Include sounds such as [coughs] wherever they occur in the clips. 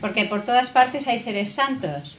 Porque por todas partes hay seres santos.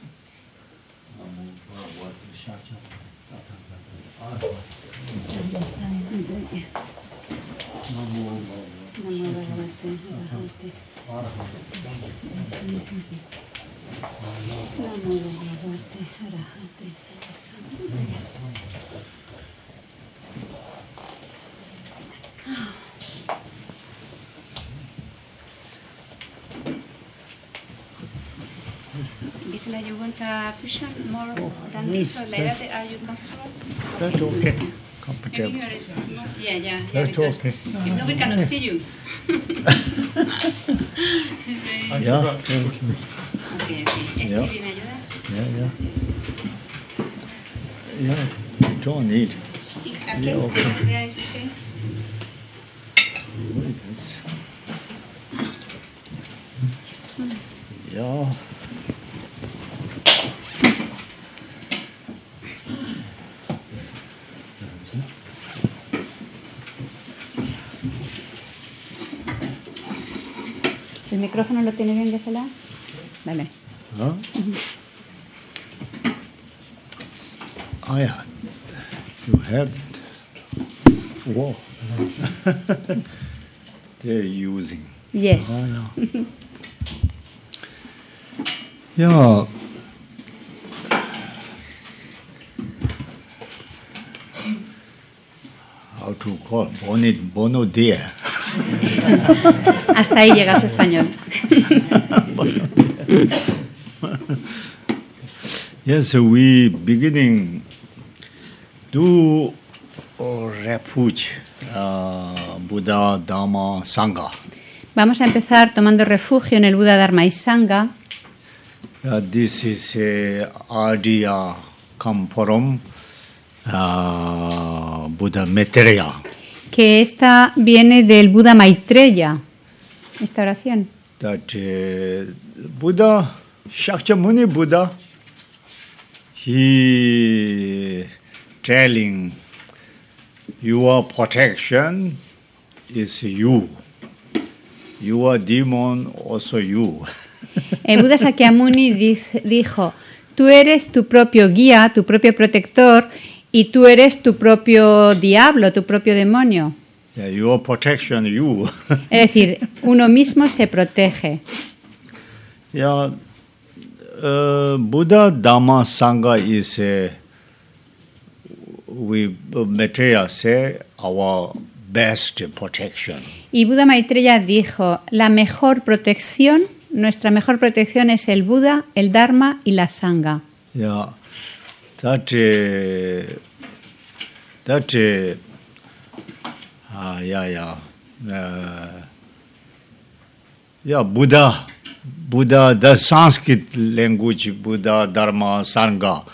Gisela, you want a cushion more oh, than this or like that? Are you comfortable? That's okay. Maybe Comfortable. here is more. Yeah, yeah, yeah. That's because okay. If not, we cannot see you. [laughs] Yeah, thank you. Okay, okay. Yeah. Stevie, ¿me ayudas? Yeah, yeah. Yeah, don't need. Aquí, Yeah, okay. Lo tiene bien, Gisela? Vale. Huh? Oh, yeah. You have. Whoa. [laughs] They're using. Yes. Oh, yeah. yeah. [laughs] How to call bonit bono dia. Hasta ahí llega su español. [laughs] Yes, we beginning do uh, refuge uh, Buddha, Dharma, Sangha. Vamos a empezar tomando refugio en el Buda Dharma y Sangha. Uh, this is a idea come from uh, Buddha Maitreya. que esta viene del Buda Maitreya, esta oración. That Buddha, Shakyamuni Buddha, he telling your protection is you. Your demon also you. [laughs] El Buda Sakyamuni diz- dijo, tú eres tu propio guía, tu propio protector, y tú eres tu propio diablo, tu propio demonio. Yeah, your protection, you. Es decir, uno mismo se protege. yeah, uh, Buddha Dhamma Sangha is a, we Maitreya say our best protection. Y Buda Maitreya dijo, la mejor protección, nuestra mejor protección es el Buda, el Dharma y la Sangha. Yeah, that uh, that uh, ah yeah yeah uh, yeah Buddha Buddha the Sanskrit language Buddha Dharma Sangha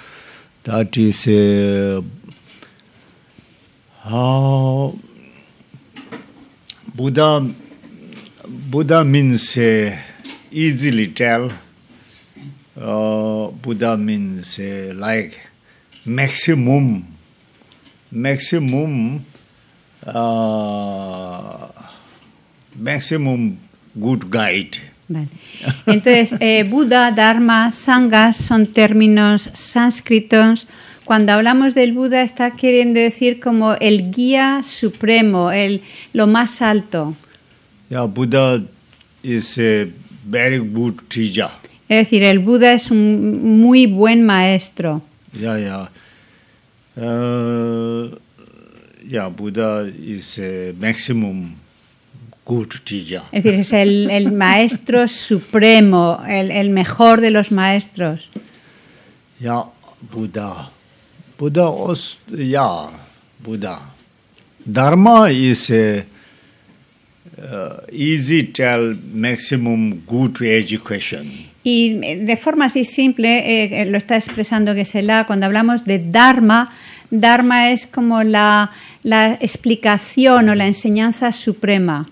that is uh, how Buddha Buddha means uh, easily tell uh, Buddha means uh, like maximum, maximum, uh, maximum good guide. Vale. Entonces, eh, Buda, Dharma, Sangha son términos sánscritos. Cuando hablamos del Buda está queriendo decir como el guía supremo, el, lo más alto. Yeah, Buddha is a very good teacher. Es decir, el Buda es un muy buen maestro. Yeah, yeah. Uh, yeah, Buddha is a maximum good teacher. Es decir, es el, el maestro supremo, el, el mejor de los maestros. Yeah, Buddha. Buddha also, yeah, Buddha. Dharma is a uh, easy tell maximum good education. Y de forma así simple, eh, eh, lo está expresando Gesela, cuando hablamos de Dharma, Dharma es como la, la explicación o la enseñanza suprema,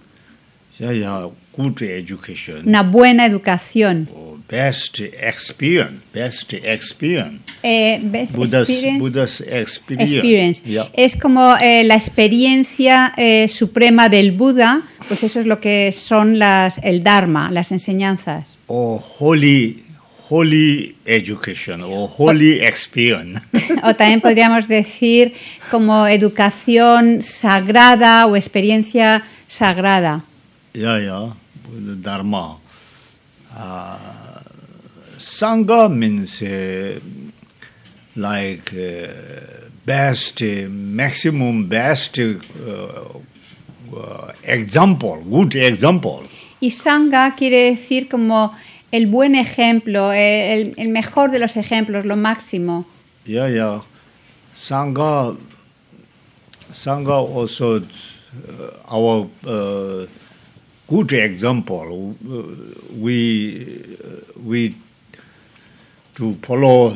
una buena educación. Best experience, best experience. Eh, best Buddha's, experience, Buddha's experience. experience. Yeah. Es como eh, la experiencia eh, suprema del Buda, pues eso es lo que son las, el Dharma, las enseñanzas. Or holy, holy education or holy experience. [laughs] O también podríamos decir como educación sagrada o experiencia sagrada. yeah, yeah. Buddha Dharma. Uh, Sangha means uh, like uh, best, uh, maximum best example, good example. Y Sangha quiere decir como el buen ejemplo, el, el mejor de los ejemplos, lo máximo. Yeah, yeah. Sangha, Sangha also uh, our uh, good example. Uh, we uh, we to follow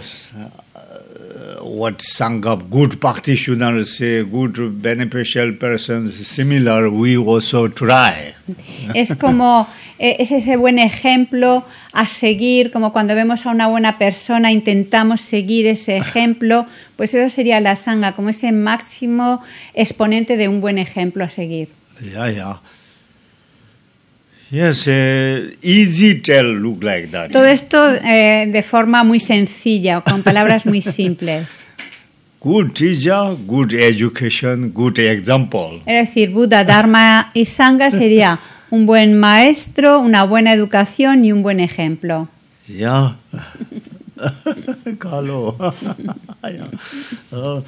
what Sangha, good practitioners say, good beneficial persons, similar. We also try. [laughs] Es como, eh, es ese buen ejemplo a seguir, como cuando vemos a una buena persona, intentamos seguir ese ejemplo, pues eso sería la sangha, como ese máximo exponente de un buen ejemplo a seguir. Yeah, yeah. Yes, uh, easy tell look like that. Todo esto eh, de forma muy sencilla, con palabras muy simples. [laughs] Good teacher, good education, good example. Es decir, Buda, Dharma y Sangha sería un buen maestro, una buena educación y un buen ejemplo. Yeah. [laughs] Carlo. [laughs] yeah. Uh,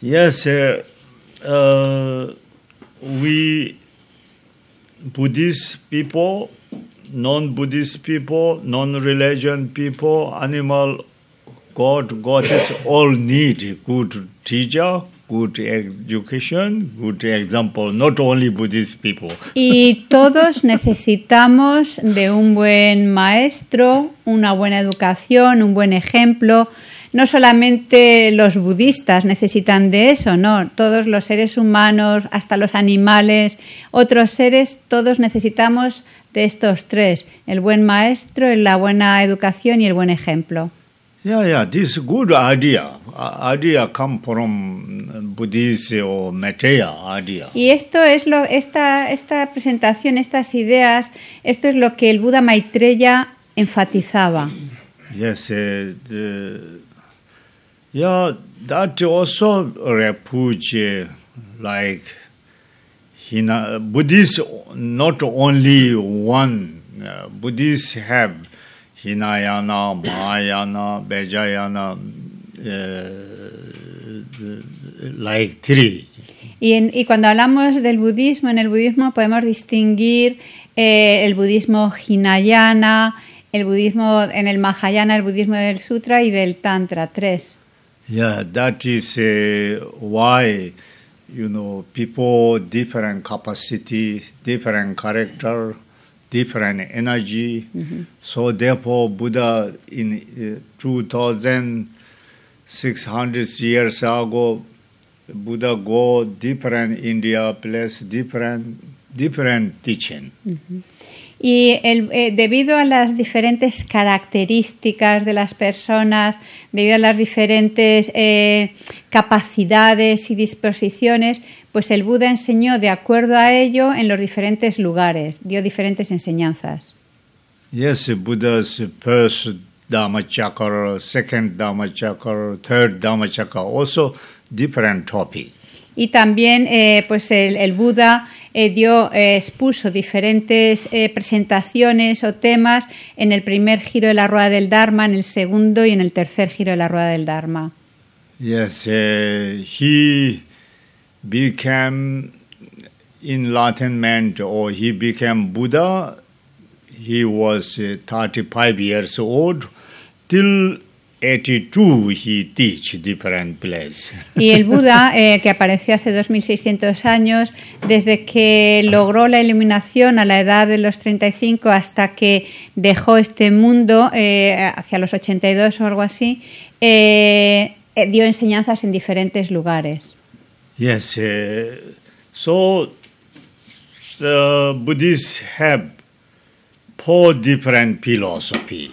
yes, uh, we Buddhist people, non-Buddhist people, non-religion people, animal, God, goddess, all need good teacher, good education, good example. Not only Buddhist people. Y todos necesitamos de un buen maestro, una buena educación, un buen ejemplo. No solamente los budistas necesitan de eso, no, todos los seres humanos, hasta los animales, otros seres, todos necesitamos de estos tres, el buen maestro, la buena educación y el buen ejemplo. Yeah, yeah, this good idea. Uh, idea come from Buddhist or Maitreya idea. Y esto es lo, esta, esta presentación, estas ideas, esto es lo que el Buda Maitreya enfatizaba. Yes, uh, the, yeah, that also refuge like Hina, Buddhists not only one. Uh, Buddhists have Hinayana, Mahayana, Vajrayana, uh, like three. Y, en- y cuando hablamos del budismo, en el budismo podemos distinguir eh, el budismo hinayana, el budismo en el Mahayana, el budismo del Sutra y del Tantra, tres. Yeah, that is uh, why you know people different capacity, different character, different energy. Mm-hmm. So therefore, Buddha in uh, two thousand six hundred years ago, Buddha go different India place, different different teaching. Mm-hmm. Y el- eh, debido a las diferentes características de las personas, debido a las diferentes eh, capacidades y disposiciones, pues el Buda enseñó de acuerdo a ello en los diferentes lugares, dio diferentes enseñanzas. Yes, Buddha's first Dhammachakra, second Dhammachakra, third Dhammachakra, also different topic. Y también eh, pues el, el Buda eh, dio, eh, expuso diferentes eh, presentaciones o temas en el primer giro de la rueda del Dharma, en el segundo y en el tercer giro de la rueda del Dharma. Yes, uh, he became enlightenment or he became Buddha. He was uh, 35 years old. Till 82 he teach different place. Y el Buda, eh, que apareció hace 2600 años, desde que logró la iluminación a la edad de los 35 hasta que dejó este mundo, eh, hacia los 82 o algo así, eh, eh, dio enseñanzas en diferentes lugares. Yes, uh, so the Buddhists have four different philosophy.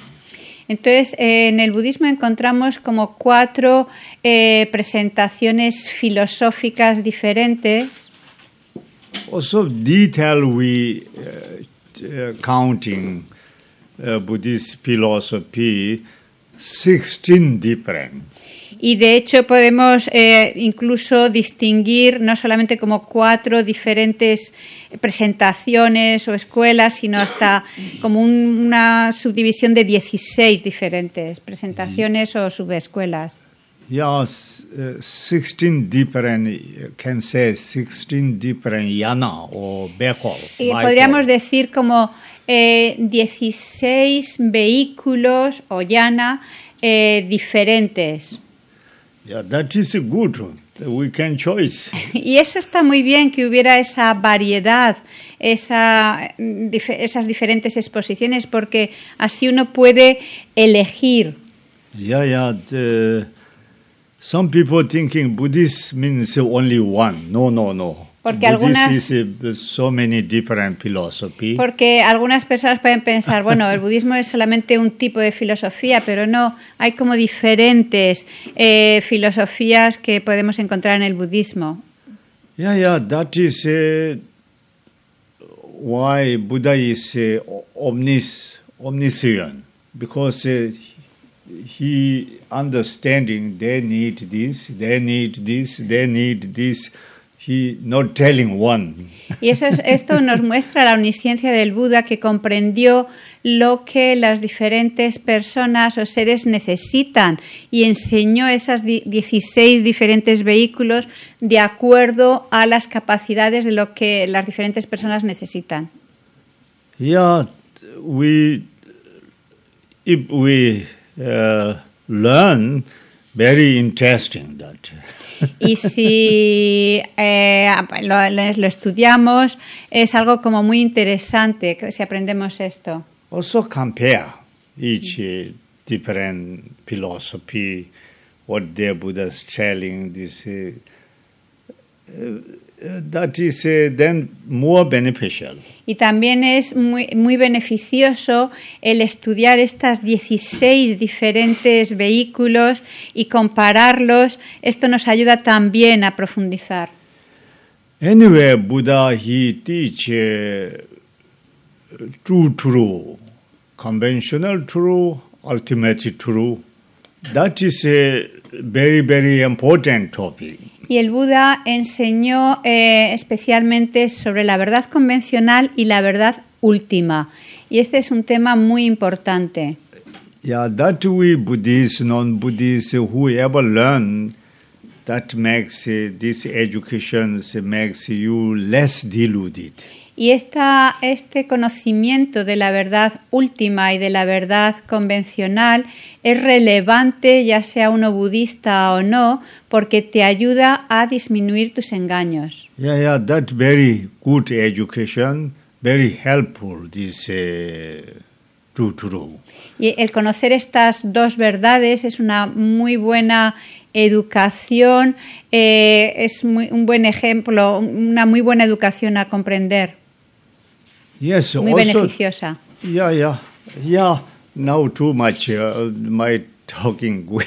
Entonces, eh, en el budismo encontramos como cuatro eh, presentaciones filosóficas diferentes. Also, detail we uh, uh, counting uh, Buddhist philosophy, 16 different. Y de hecho podemos eh, incluso distinguir no solamente como cuatro diferentes presentaciones o escuelas, sino hasta como un- una subdivisión de 16 diferentes presentaciones o subescuelas. Yeah, uh, 16 different, can say 16 different yana or bekol. Y podríamos decir como eh, 16 vehículos o llana eh, diferentes. Yeah, that is good. We can choice. [laughs] Y eso está muy bien que hubiera esa variedad, esa, mm, dif- esas diferentes exposiciones, porque así uno puede elegir. Yeah, yeah. The, some people thinking Buddhist means only one. No, no, no. Porque algunas- is so many different philosophy. Porque algunas personas pueden pensar, bueno, el budismo es solamente un tipo de filosofía, pero no, hay como diferentes eh, filosofías que podemos encontrar en el budismo. Yeah, yeah, that is uh, why Buddha is uh, omnis, omniscient because uh, he understanding they need this, they need this, they need this. He not telling one. Y eso es- esto nos muestra la omnisciencia del Buda que comprendió lo que las diferentes personas o seres necesitan y enseñó esas di- 16 diferentes vehículos de acuerdo a las capacidades de lo que las diferentes personas necesitan. Yeah, we if we uh, learn, very interesting that. Y si eh, lo, lo estudiamos, es algo como muy interesante si aprendemos esto. Also compare each uh, different philosophy, what their Buddha's telling. This uh, that is uh, then more beneficial. Y también es muy, muy beneficioso el estudiar estas 16 diferentes vehículos y compararlos. Esto nos ayuda también a profundizar. Anyway, Buddha he teach uh, true true, conventional true, ultimate true. That is a very very important topic. Y el Buda enseñó eh, especialmente sobre la verdad convencional y la verdad última. Y este es un tema muy importante. Yeah, that we Buddhists, non-Buddhists, whoever learn, that makes uh, this education makes you less deluded. Y esta, este conocimiento de la verdad última y de la verdad convencional es relevante, ya sea uno budista o no, porque te ayuda a disminuir tus engaños. Yeah, yeah, that very good education, very helpful. This uh, true, true. Y el conocer estas dos verdades es una muy buena educación, eh, es muy- un buen ejemplo, una muy buena educación a comprender, Yes, muy also. beneficiosa. Yeah, yeah, yeah. Now too much uh, my talking. [laughs]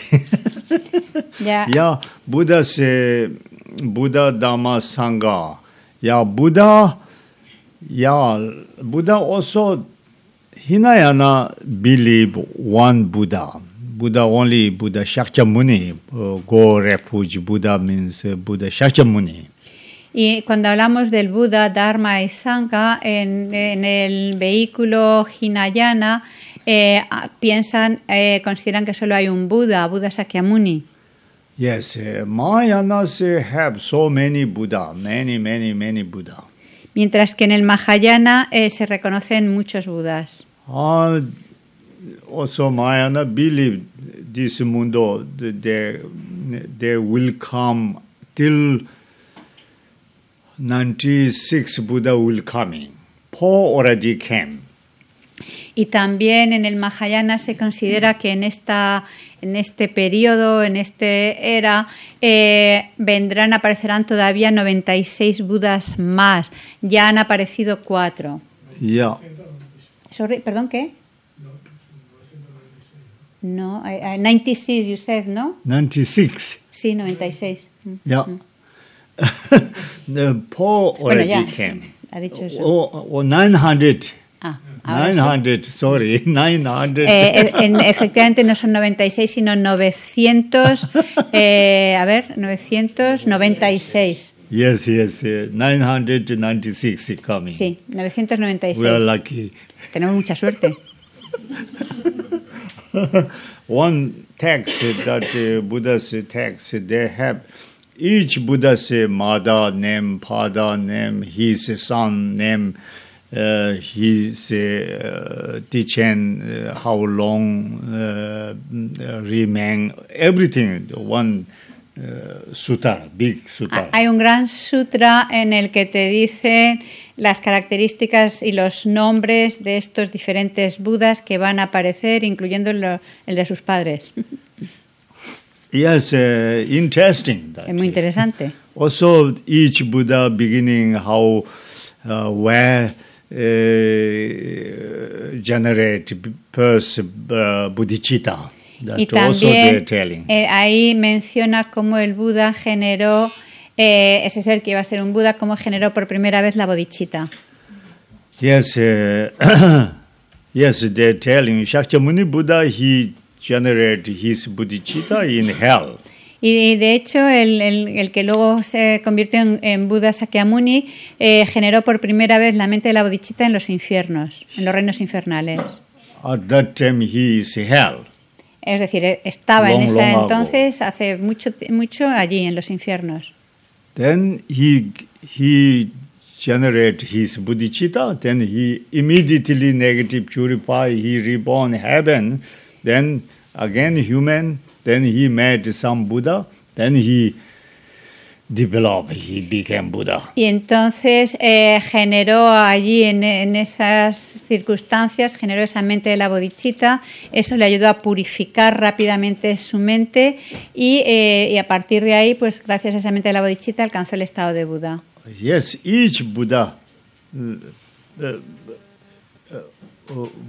yeah. yeah, Buddha say Buddha Dhamma Sangha. Yeah, Buddha. Yeah, Buddha also Hinayana believe one Buddha. Buddha only Buddha Shakyamuni. Uh, go refuge Buddha means uh, Buddha Shakyamuni. Y cuando hablamos del Buda, Dharma y Sangha, en, en el vehículo Hinayana, eh, piensan, eh, consideran que solo hay un Buda, Buda Sakyamuni. Yes, uh, Mahayanas uh, have so many Buddha, many, many, many Buddha. Mientras que en el Mahayana eh, se reconocen muchos Budas. Uh, also, Mahayana believe this mundo, th- they, they will come till 96 Buddha will coming. Four already came. Y también en el Mahayana se considera que en, esta, en este periodo, en este era, eh, vendrán, aparecerán todavía 96 Budas más. Ya han aparecido cuatro. Yeah. Sorry, ¿Perdón qué? No, I- I- 96 you said, ¿no? 96. Sí, 96. Mm. Yeah. The [laughs] Paul Bueno, already ya, came. ha dicho eso. Oh, oh, 900. Ah, ahora sí. 900, sorry, [laughs] 900. Eh, e- en- efectivamente no son 96, sino 900, eh, a ver, 996. yes, yes, uh, 996 is coming. Sí, We are 996. lucky. Tenemos mucha suerte. [laughs] One text that uh, Buddha's text, they have each Buddha's mother name, father name, son name, uh, his uh, uh, how long uh, remain, everything. One uh, sutra, big sutra. Hay un gran sutra en el que te dice las características y los nombres de estos diferentes budas que van a aparecer, incluyendo el de sus padres. [laughs] Yes, uh, interesting. That Es muy interesante. Also, each Buddha beginning how, uh, where uh, generate first uh, bodhicitta. That Y también telling. eh, ahí menciona cómo el Buda generó, eh, ese ser que iba a ser un Buda, cómo generó por primera vez la bodhicitta. yes, uh, [coughs] yes, they're telling. Shakyamuni Buddha he generate his bodhicitta in hell. Y de hecho, el, el- el que luego se convirtió en, en Buda Sakyamuni eh, generó por primera vez la mente de la bodhicitta en los infiernos, en los reinos infernales. At that time he is hell. Es decir, eh, estaba en Long, ese long ago. entonces, hace mucho, mucho allí, en los infiernos. Then he he generate his bodhicitta. Then he immediately negative purify. He reborn heaven. Then again human. Then he met some Buddha. Then he developed. He became Buddha. Y entonces eh, generó allí, en, en esas circunstancias, generó esa mente de la bodhicitta. Eso le ayudó a purificar rápidamente su mente y, eh, y a partir de ahí, pues gracias a esa mente de la bodhicitta, alcanzó el estado de Buda. Yes, each Buddha. uh, uh,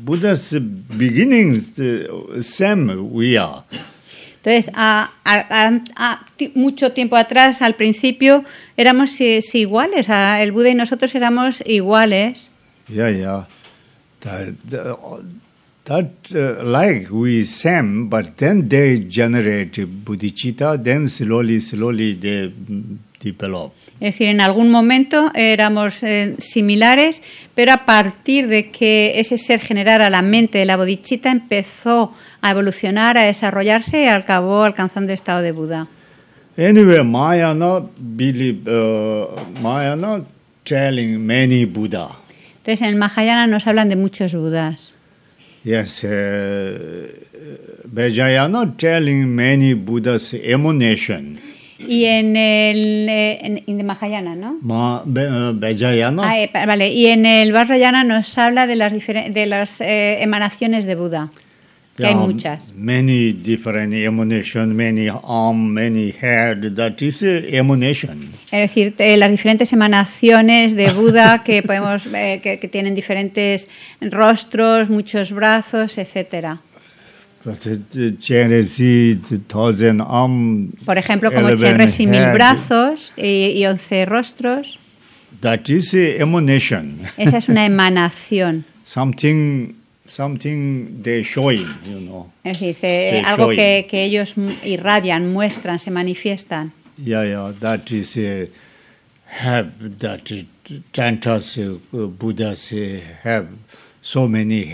Buddha's beginnings, same we are. Entonces, a, a- a- mucho tiempo atrás, al principio, éramos sí, sí, iguales. a- el Buda y nosotros éramos iguales. Yeah, yeah. That, that, uh, like we same, but then they generate bodhicitta, then slowly, slowly they develop. Es decir, en algún momento éramos eh, similares, pero a partir de que ese ser generara la mente de la bodhicitta, empezó a evolucionar, a desarrollarse y acabó alcanzando el estado de Buda. Anyway, Mayana believe, uh, Mayana telling many Buddha. Entonces, en el Mahayana nos hablan de muchos Budas. Yes, uh, Vajrayana telling many Buddhas emanation. Y en el, eh, en, Mahayana, ¿no? Ma, Ve- uh, Vajrayana, Ah, eh, vale, y en el Vajrayana nos habla de las, de las eh, emanaciones de Buda, que hay muchas. Many different emanation, many arm, many head. That is emanation. Es decir, eh, las diferentes emanaciones de Buda [laughs] que podemos eh, que, que tienen diferentes rostros, muchos brazos, etcétera. Por ejemplo, como Chenrezig mil brazos y, once rostros. That is emanation. Esa es una [laughs] emanación. something, something they showing, you know. Es decir, Sí, algo que, que ellos irradian, muestran, se manifiestan. Yeah, yeah, that is uh, have that tantas uh, Buddhas have so many [laughs]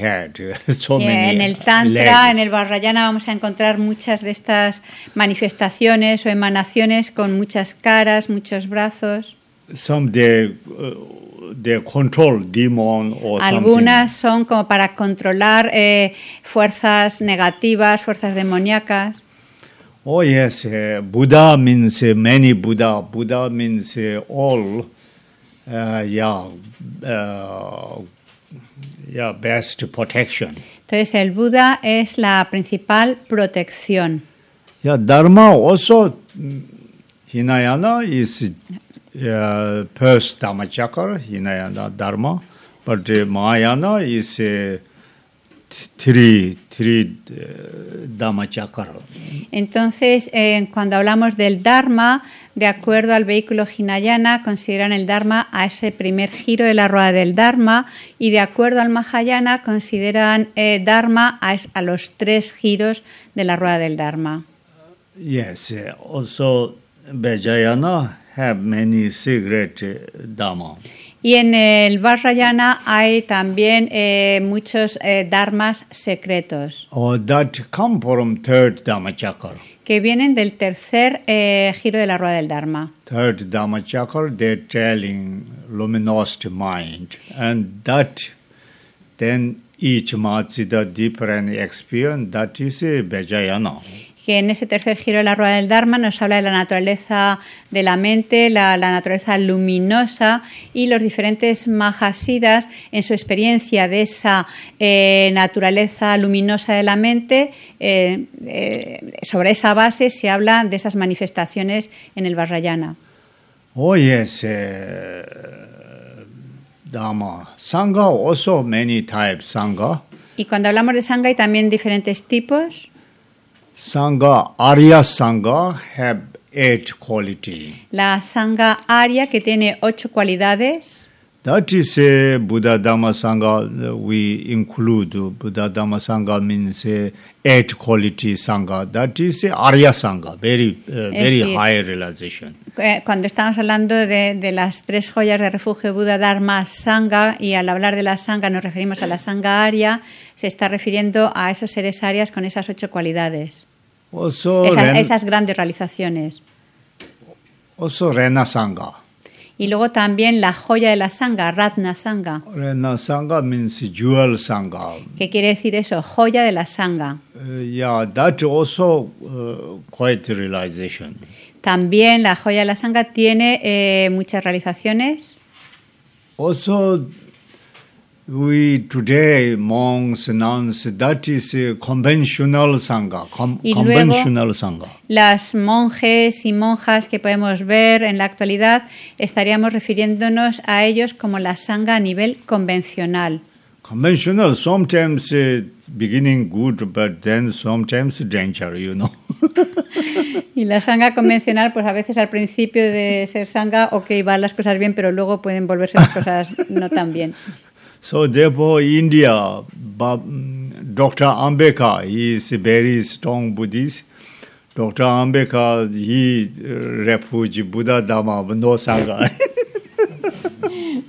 so many en el Tantra, legs. en el Vajrayana, vamos a encontrar muchas de estas manifestaciones o emanaciones con muchas caras, muchos brazos. Some they uh, they control demon or Algunas son como para controlar eh, fuerzas negativas, fuerzas demoníacas. Oh yes, uh, Buddha means uh, many Buddha. Buddha means all. Uh, yeah, uh, yeah, best protection. Entonces el Buda es la principal protección. Yeah, Dharma also, Hinayana is uh, first Dhammachakra, Hinayana Dharma, but uh, Mahayana is uh, chakra. Entonces, eh, cuando hablamos del Dharma, de acuerdo al vehículo Hinayana, consideran el Dharma a ese primer giro de la rueda del Dharma y de acuerdo al Mahayana consideran eh, Dharma a, los tres giros de la rueda del Dharma. Yes, uh, also Vajrayana have many secret dhamma. Y en el Vajrayana hay también eh, muchos eh, dharmas secretos Or that come from third dhamma chakra. que vienen del tercer eh, giro de la rueda del Dharma. Third dhamma chakra, they're telling luminous mind, and that then each Matsida different experience. That is a Vajrayana. Que en ese tercer giro de la rueda del Dharma nos habla de la naturaleza de la mente, la, la naturaleza luminosa y los diferentes mahasidas en su experiencia de esa eh, naturaleza luminosa de la mente. eh, eh, sobre esa base se habla de esas manifestaciones en el Vajrayana. Oh yes, uh, Dhamma. Sangha also many types. Sangha. Y cuando hablamos de Sangha hay también diferentes tipos. Sangha, Arya Sangha have eight quality. La Sangha Arya, que tiene ocho cualidades. That is a Buddha Dhamma Sangha. uh, We include Buddha Dhamma Sangha means uh, eight quality Sangha. That is Arya Sangha, very uh, very decir, high realization. Eh, Cuando estamos hablando de, de las tres joyas de refugio Buda, Dharma, Sangha, y al hablar de la Sangha nos referimos a la Sangha Arya, se está refiriendo a esos seres Aryas con esas ocho cualidades, Also, esas grandes realizaciones. also Rena Sangha. Y luego también la joya de la Sangha, Ratna Sangha. Rena Sangha means jewel Sangha. ¿Qué quiere decir eso? Joya de la Sangha. Uh, yeah, that also uh, quite realization. También la joya de la Sangha tiene eh, muchas realizaciones. Also, we today monks nuns that is a conventional sangha, com- Y luego- conventional sangha. Las monjes y monjas que podemos ver en la actualidad estaríamos refiriéndonos a ellos como la sangha a nivel convencional. Conventional sometimes uh, beginning good, but then sometimes danger. You know. [laughs] Y la sangha convencional, pues a veces al principio de ser sangha, ok, van las cosas bien, pero luego pueden volverse las cosas no tan bien. So therefore, India, Dr. Ambedkar, he is a very strong Buddhist. Dr. Ambedkar, he uh, refugee Buddha Dhamma, no sangha.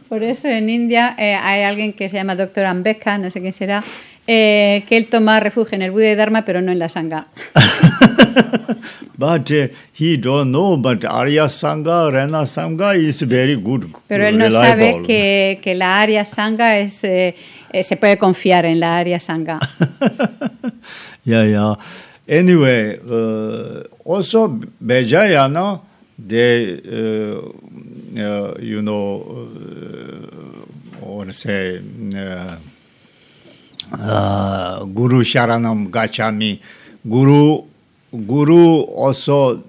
Por eso en India eh, hay alguien que se llama Dr. Ambedkar, no sé quién será, eh, que él toma refugio en el Buda y Dharma, pero no en la sangha. [laughs] [laughs] But uh, he don't know, but Arya Sangha, Rena Sangha is very good, Pero él no sabe que, que la Arya Sangha es, eh, eh, se puede confiar en la Arya Sangha. [laughs] yeah, yeah. Anyway, uh, also Vajrayana, they, uh, uh, you know, uh, or say, uh, uh, Guru Sharanam Gachami, Guru, Guru also,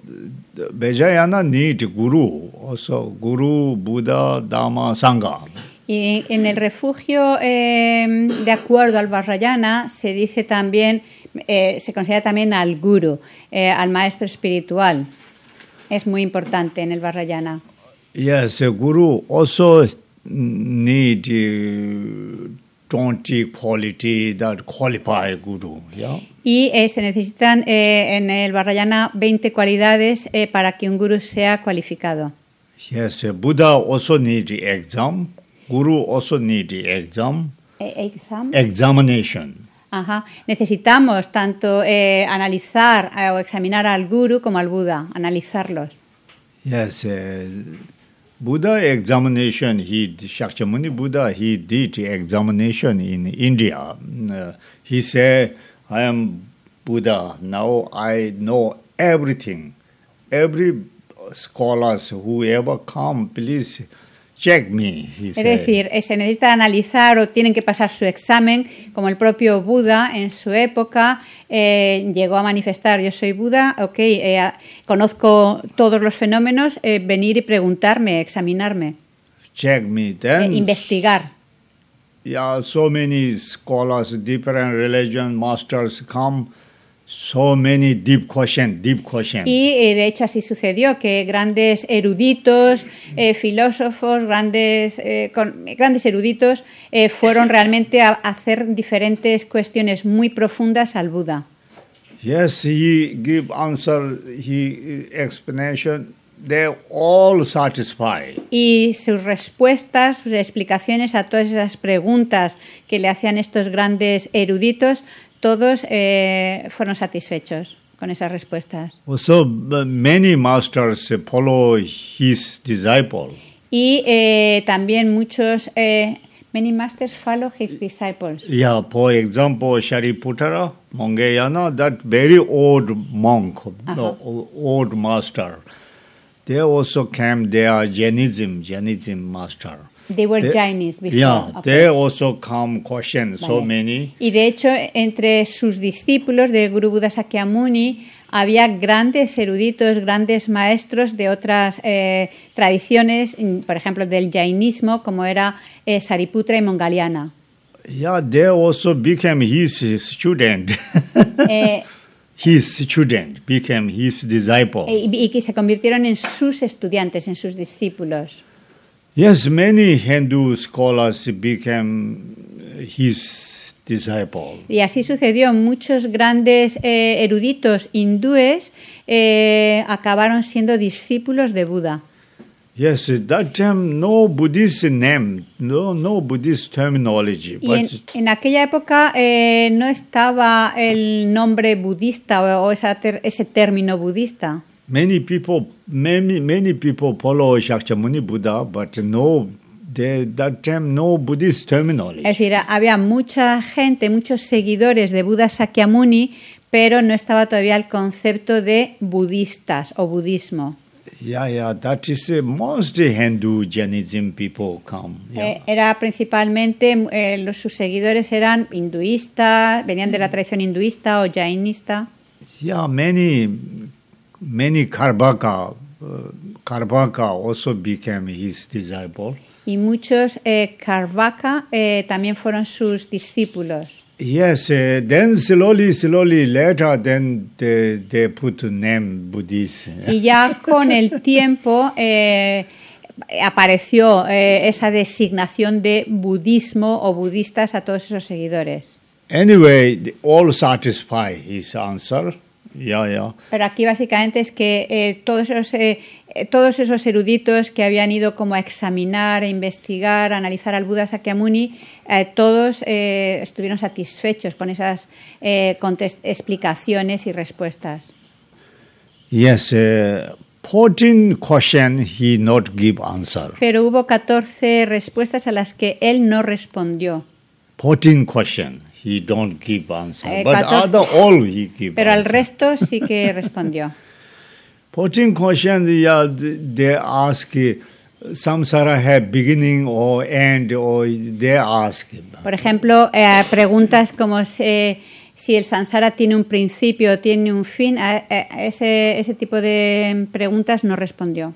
Vajrayana need Guru, also Guru, Buddha, Dhamma, Sangha. Y en el refugio, eh, de acuerdo al Vajrayana, se dice también, eh, se considera también al guru, eh, al maestro espiritual. Es muy importante en el Vajrayana. Yes, guru also need 20 quality that qualify guru. Yeah. Y eh, se necesitan eh, en el Vajrayana 20 cualidades eh, para que un guru sea cualificado. Yes, a Buddha also need exam. Guru also need exam. Eh, exam. Examination. Ajá. Necesitamos tanto eh, analizar eh, o examinar al guru como al Buda, analizarlos. Yes, Buddha examination he Shakyamuni Buddha he did examination in India. Uh, he said, "I am Buddha. Now I know everything. Every scholars whoever come, please." Check me." Es decir, eh, se necesita analizar o tienen que pasar su examen, como el propio Buda en su época eh, llegó a manifestar, yo soy Buda, ok, eh, conozco todos los fenómenos, eh, venir y preguntarme, examinarme, check me. Then investigar. yeah, so many scholars, different religion masters come, so many deep question, deep question. Y eh, de hecho así sucedió, que grandes eruditos, eh, filósofos, grandes, eh, con- grandes eruditos eh, fueron realmente a a hacer diferentes cuestiones muy profundas al Buda. Yes, he give answer, he explanation. They all satisfy. Y sus respuestas, sus explicaciones a todas esas preguntas que le hacían estos grandes eruditos, todos eh, fueron satisfechos con esas respuestas. Also, many masters follow his disciple. Y eh, también muchos, eh, many masters follow his disciples. Yeah, for example, Shariputra, Mongayana, that very old monk, the o- old master, they also came, they are Jainism, Jainism master. They were They- Jainis before. Yeah, okay. they also come so Vale. many. Y de hecho, entre sus discípulos de Guru Buddha Sakyamuni había grandes eruditos, grandes maestros de otras eh, tradiciones, por ejemplo, del jainismo, como era eh, Sariputra y Mongaliana. Yeah, they also became his student. [laughs] Eh, his student became his disciple. y, y que se convirtieron en sus estudiantes, en sus discípulos. Yes, many Hindu scholars became his disciple. Y así sucedió. Muchos grandes eh, eruditos hindúes eh, acabaron siendo discípulos de Buda. Yes, at that time no Buddhist name, no no Buddhist terminology, Y en, en aquella época eh, no estaba el nombre budista o, o esa ter- ese término budista. Many people many many people follow Shakyamuni Buddha, but no they, that time no Buddhist terminology. Es decir, había mucha gente, muchos seguidores de Buda Sakyamuni, pero no estaba todavía el concepto de budistas o budismo. Yeah, yeah, that is uh, most Hindu Jainism people come. Yeah. Eh, era principalmente, eh, los, sus seguidores eran hinduistas, venían de la tradición hinduista o jainista. Yeah, many, many Karvaka, uh, Karvaka also became his disciple. Y muchos eh, Karvaka eh, también fueron sus discípulos. Yes, uh, then slowly, slowly later, then they, they put name Buddhist. Y ya con el [laughs] tiempo eh, apareció eh, esa designación de budismo o budistas a todos esos seguidores. Anyway, all satisfy his answer. Yeah, yeah. Pero aquí básicamente es que eh, todos, esos, eh, eh, todos esos eruditos que habían ido como a examinar, a investigar, a analizar al Buda Sakyamuni, eh, todos eh, estuvieron satisfechos con esas eh, explicaciones y respuestas. Yes, uh, 14 question he not give answer. Pero hubo 14 respuestas a las que él no respondió. 14 question he don't give answer. Eh, but 14 other all he give Pero al answer. resto sí que [laughs] respondió. 14 question, yeah, th- they ask uh, samsara have beginning or end or they ask. Por ejemplo, eh, preguntas como si, si el samsara tiene un principio o tiene un fin, a, a ese, ese tipo de preguntas no respondió.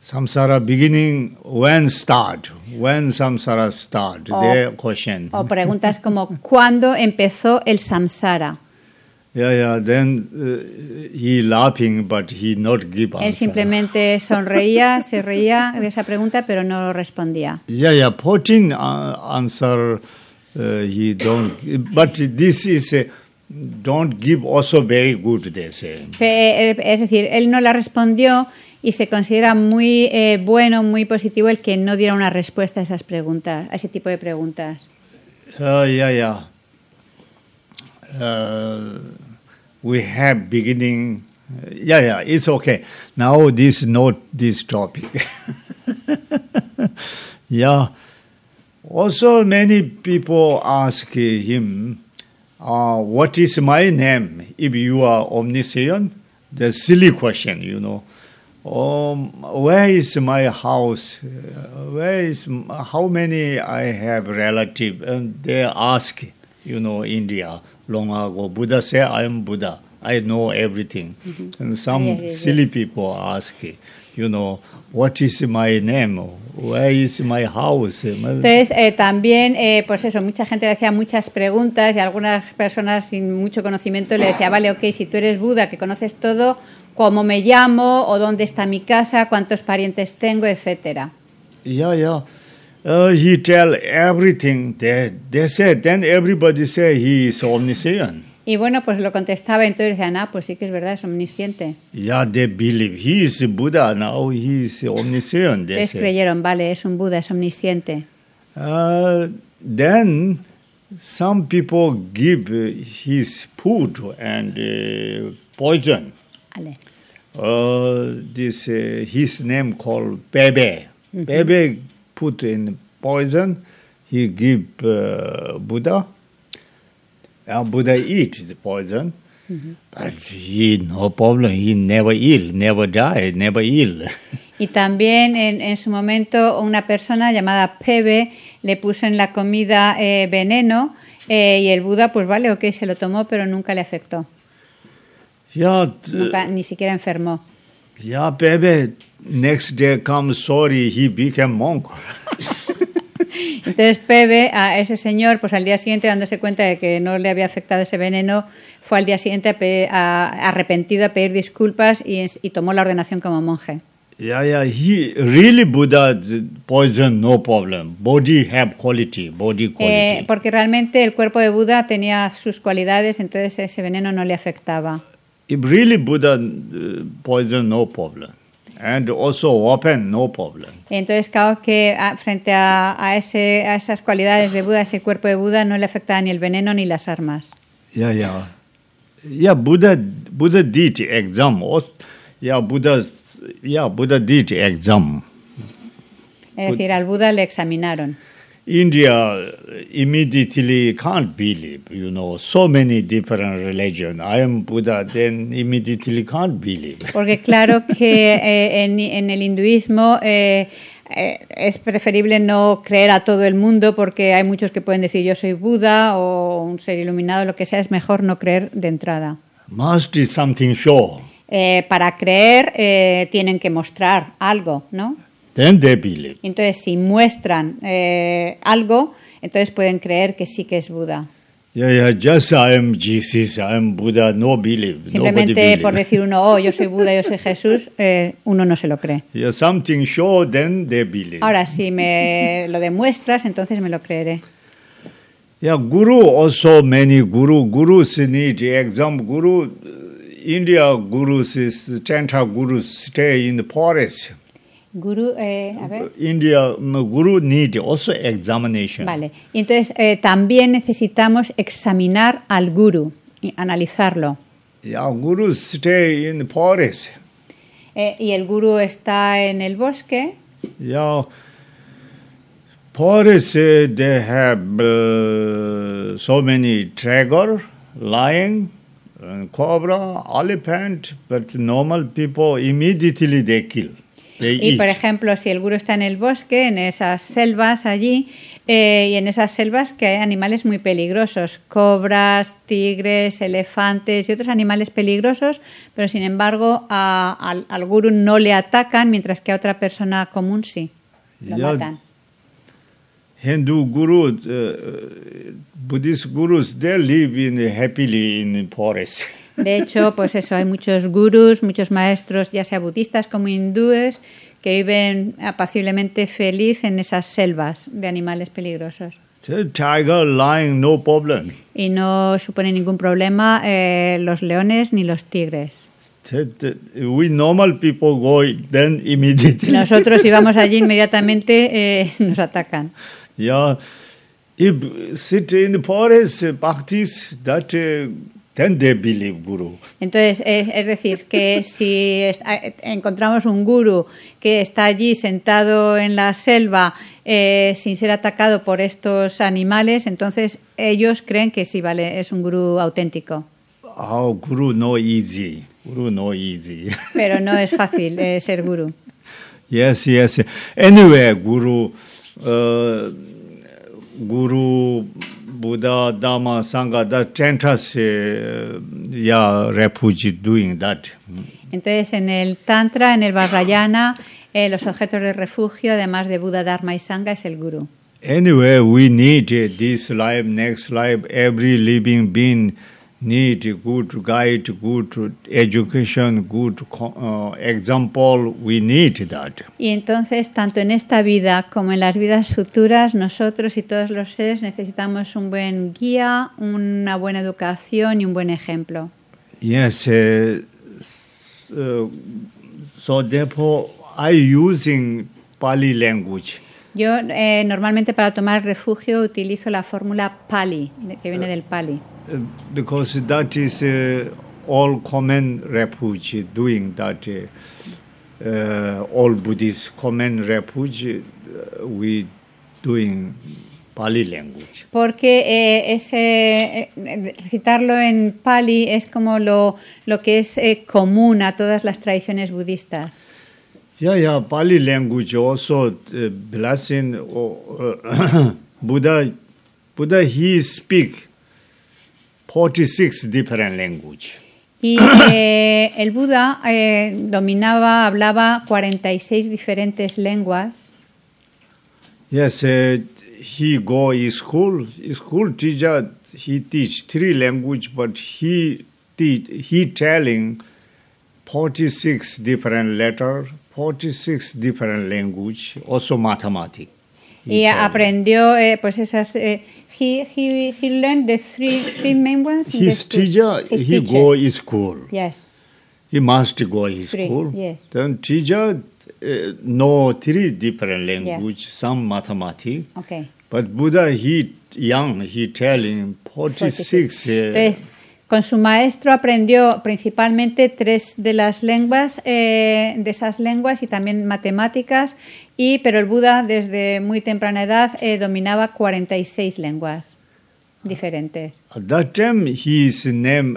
Samsara beginning when start? When samsara start? Oh. Their question. O preguntas como ¿cuándo empezó el samsara? Yeah, yeah. Then uh, he laughing, but he not give Él answer. simplemente sonreía, se reía de esa pregunta, pero no respondía. Yeah, yeah. 14 uh, answer uh, he don't. But this is uh, don't give also very good. They say. Pe- Es decir, él no la respondió y se considera muy eh, bueno, muy positivo el que no diera una respuesta a esas preguntas, a ese tipo de preguntas. Uh, yeah, yeah. Uh, we have beginning. yeah, yeah. It's okay. Now this note this topic. [laughs] yeah. Also, many people ask him, uh, "What is my name?" If you are omniscient, the silly question, you know. Um, where is my house? Where is how many I have relative? And they ask, you know, India long ago. Buddha say, "I am Buddha." I know everything. And some Yes, yes, silly people ask, you know, what is my name? Where is my house? Entonces, eh, también, eh, pues eso, mucha gente le hacía muchas preguntas y algunas personas sin mucho conocimiento le decía, vale, ok, si tú eres Buda, que conoces todo, cómo me llamo, o dónde está mi casa, cuántos parientes tengo, etcétera. Yeah, yeah. Uh, he tell everything. They, they said, then everybody say he is omniscient. Y bueno, pues lo contestaba, entonces decían, ah, pues sí que es verdad, es omnisciente. Yeah, they believe he is Buddha now. He is omniscient. They say. creyeron, vale, es un Buda, es omnisciente. Uh, then some people give his food and uh, poison. Vale. Uh, this uh, his name called Bebe. Bebe put in poison. He give uh, Buddha. Uh, Buddha eat the poison, but he no problem. He never ill, never die, never ill. Y también en, en su momento una persona llamada Pebe le puso en la comida eh, veneno eh, y el Buda, pues vale, ok, se lo tomó, pero nunca le afectó, yeah, nunca, ni siquiera enfermó. yeah, Bebe. Next day come sorry. He became monk. [laughs] Entonces Pebe, a ese señor, pues al día siguiente dándose cuenta de que no le había afectado ese veneno, fue al día siguiente a pe- a- arrepentido a pedir disculpas y, y tomó la ordenación como monje. Yeah, yeah. He really Buddha poison no problem. Body have quality, body Eh, quality. porque realmente el cuerpo de Buda tenía sus cualidades, entonces ese veneno no le afectaba. If really Buddha uh, poison no problem, and also open no problem. Entonces, claro que a- frente a, a ese, a esas cualidades de Buda, ese cuerpo de Buda, no le afectaba ni el veneno ni las armas. Yeah, yeah, yeah. Buddha Buddha did exam. Yeah, Buddha. Yeah, Buddha did exam. Es decir, al Buda le examinaron. India immediately can't believe. You know, so many different religion. I am Buddha. Then immediately can't believe. Porque claro que eh, en, en el hinduismo eh, eh, es preferible no creer a todo el mundo porque hay muchos que pueden decir yo soy Buda o un ser iluminado, lo que sea, es mejor no creer de entrada. Must be something show. Eh, para creer eh, tienen que mostrar algo, ¿no? Believe. Y Entonces, si muestran eh, algo, entonces pueden creer que sí que es Buda. Yeah, yeah. Just I am Jesus. I am Buddha. No believe. Simplemente por decir uno, oh, yo soy Buda, yo soy Jesús, eh, uno no se lo cree. Yeah, something show, then they believe. Ahora, si me lo demuestras, entonces me lo creeré. Yeah, Guru also many Guru. Gurus need exam. Guru, India Gurus is Chanta Gurus stay in the forest. Guru, eh, a ver. India Guru need also examination. Vale. Y entonces eh, también necesitamos examinar al guru, y analizarlo. Yeah, Gurus stay in the forest. Eh, y el guru está en el bosque. Yeah, forest uh, they have uh, so many tiger, lion, and cobra, elephant, but normal people immediately they kill. They Y por ejemplo, si el guru está en el bosque, en esas selvas allí, eh, y en esas selvas que hay animales muy peligrosos, cobras, tigres, elefantes y otros animales peligrosos, pero sin embargo a- al, al guru no le atacan, mientras que a otra persona común sí, lo Ya. matan. Hindu gurus, uh, Buddhist gurus, they live in happily in the forest. [laughs] De hecho, pues eso, hay muchos gurús, muchos maestros, ya sea budistas como hindúes, que viven apaciblemente feliz en esas selvas de animales peligrosos. Tiger, lion, no problem. Y no supone ningún problema eh, los leones ni los tigres. We normal people go then immediately. nosotros si [laughs] vamos allí inmediatamente eh, [laughs] nos atacan. Yeah, if sit in the forest, practice that, uh, guru. Entonces, es, es decir, que si es- eh, encontramos un guru que está allí sentado en la selva eh, sin ser atacado por estos animales, entonces ellos creen que sí, vale, es un gurú auténtico. Oh, guru no easy. Guru no easy. [laughs] Pero no es fácil eh, ser gurú. yes, yes. Anyway, guru, uh, guru Buddha, Dharma, Sangha, the Tantras, uh, yeah, refuge doing that. Entonces, en el Tantra, en el Vajrayana, eh, los objetos de refugio, además de Buda, Dharma y Sangha, es el Guru. Anyway, we need uh, this life, next life, every living being need good guide, good education, good uh, example. We need that. Y entonces, tanto en esta vida como en las vidas futuras, nosotros y todos los seres necesitamos un buen guía, una buena educación y un buen ejemplo. Yes. Uh, uh, so therefore, I using Pali language. Yo eh, normalmente para tomar refugio utilizo la fórmula Pali, que viene del Pali, because that is uh, all common refuge doing that uh, uh, all Buddhist common refuge uh, we doing Pali language. porque eh, ese, eh, recitarlo en Pali es como lo, lo que es eh, común a todas las tradiciones budistas. Yeah, yeah, Pali language also uh, blessing uh, [coughs] Buddha. Buddha he speak forty six different language. Y [coughs] eh, el Buda eh, dominaba, hablaba 46 diferentes lenguas. Yes, uh, he go in school. School teacher he teach three language, but he teach, he telling forty six different letter, forty six different language, also mathematics. He Y aprendió, eh, pues esas. eh, he, he, he learned the three, three main ones. His teacher His he teacher. go in school. Yes. He must go his school. yes. Then teacher uh, know three different language, some mathematics. Okay. But Buddha he young he telling forty six. Uh, Entonces, con su maestro aprendió principalmente tres de las lenguas, eh, de esas lenguas y también matemáticas, y, pero el Buda desde muy temprana edad eh, dominaba 46 lenguas diferentes. At that time, his name,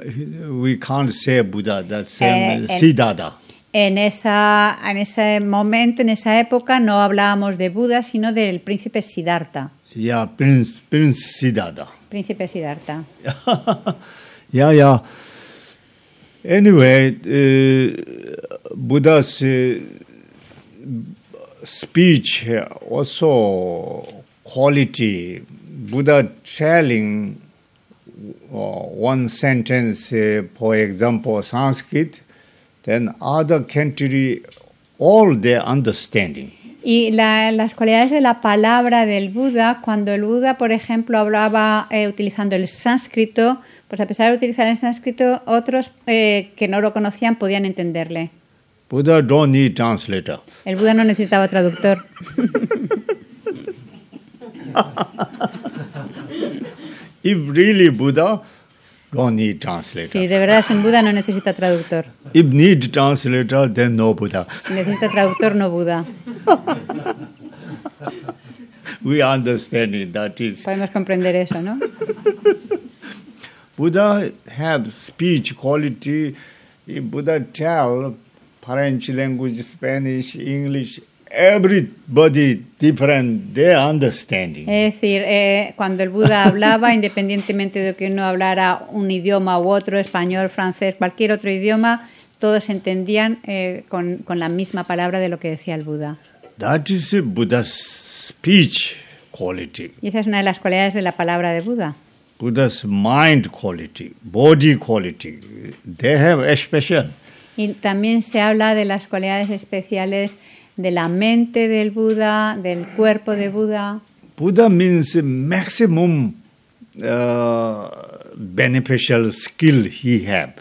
we can't say Buddha, that same Eh, Siddhartha. En, esa, en ese momento, en esa época, no hablábamos de Buda, sino del príncipe Siddhartha. Yeah, Prince, Prince Siddhartha. Príncipe Siddhartha. [laughs] yeah, yeah. Anyway, uh, Buddha's uh, speech also quality. Buddha telling uh, one sentence, uh, for example, Sanskrit, then other country, all their understanding. Y la- las cualidades de la palabra del Buda, cuando el Buda, por ejemplo, hablaba eh, utilizando el sánscrito, pues a pesar de utilizar el sánscrito, otros eh, que no lo conocían podían entenderle. Buddha don't need translator. El Buda no necesitaba traductor. [laughs] If really Buddha, don't need translator. Si de verdad es un Buda, no necesita traductor. If need translator, then no Buddha. Si necesita traductor, no Buda. [laughs] We understand it. That is Podemos comprender eso, ¿no? [laughs] Buddha have speech quality. Buddha tell French language, Spanish, English, everybody different. Their understanding. Es decir, eh, cuando el Buda [laughs] hablaba, independientemente de que uno hablara un idioma u otro, español, francés, cualquier otro idioma, todos entendían eh, con, con la misma palabra de lo que decía el Buda. That is Buddha's speech quality. Y esa es una de las cualidades de la palabra de Buda. Buddha's mind quality, body quality. They have expression. Y también se habla de las cualidades especiales de la mente del Buda, del cuerpo de Buda. Buddha means maximum uh, beneficial skill he have.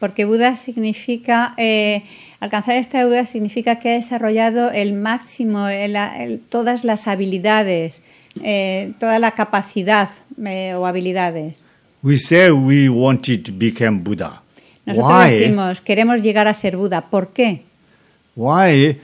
Porque Buda significa, eh, alcanzar esta Buda significa que ha desarrollado el máximo, el- el- todas las habilidades, eh, toda la capacidad eh, o habilidades. We say we wanted to become Buddha. Nosotros Why? decimos, queremos llegar a ser Buda. ¿Por qué? Why?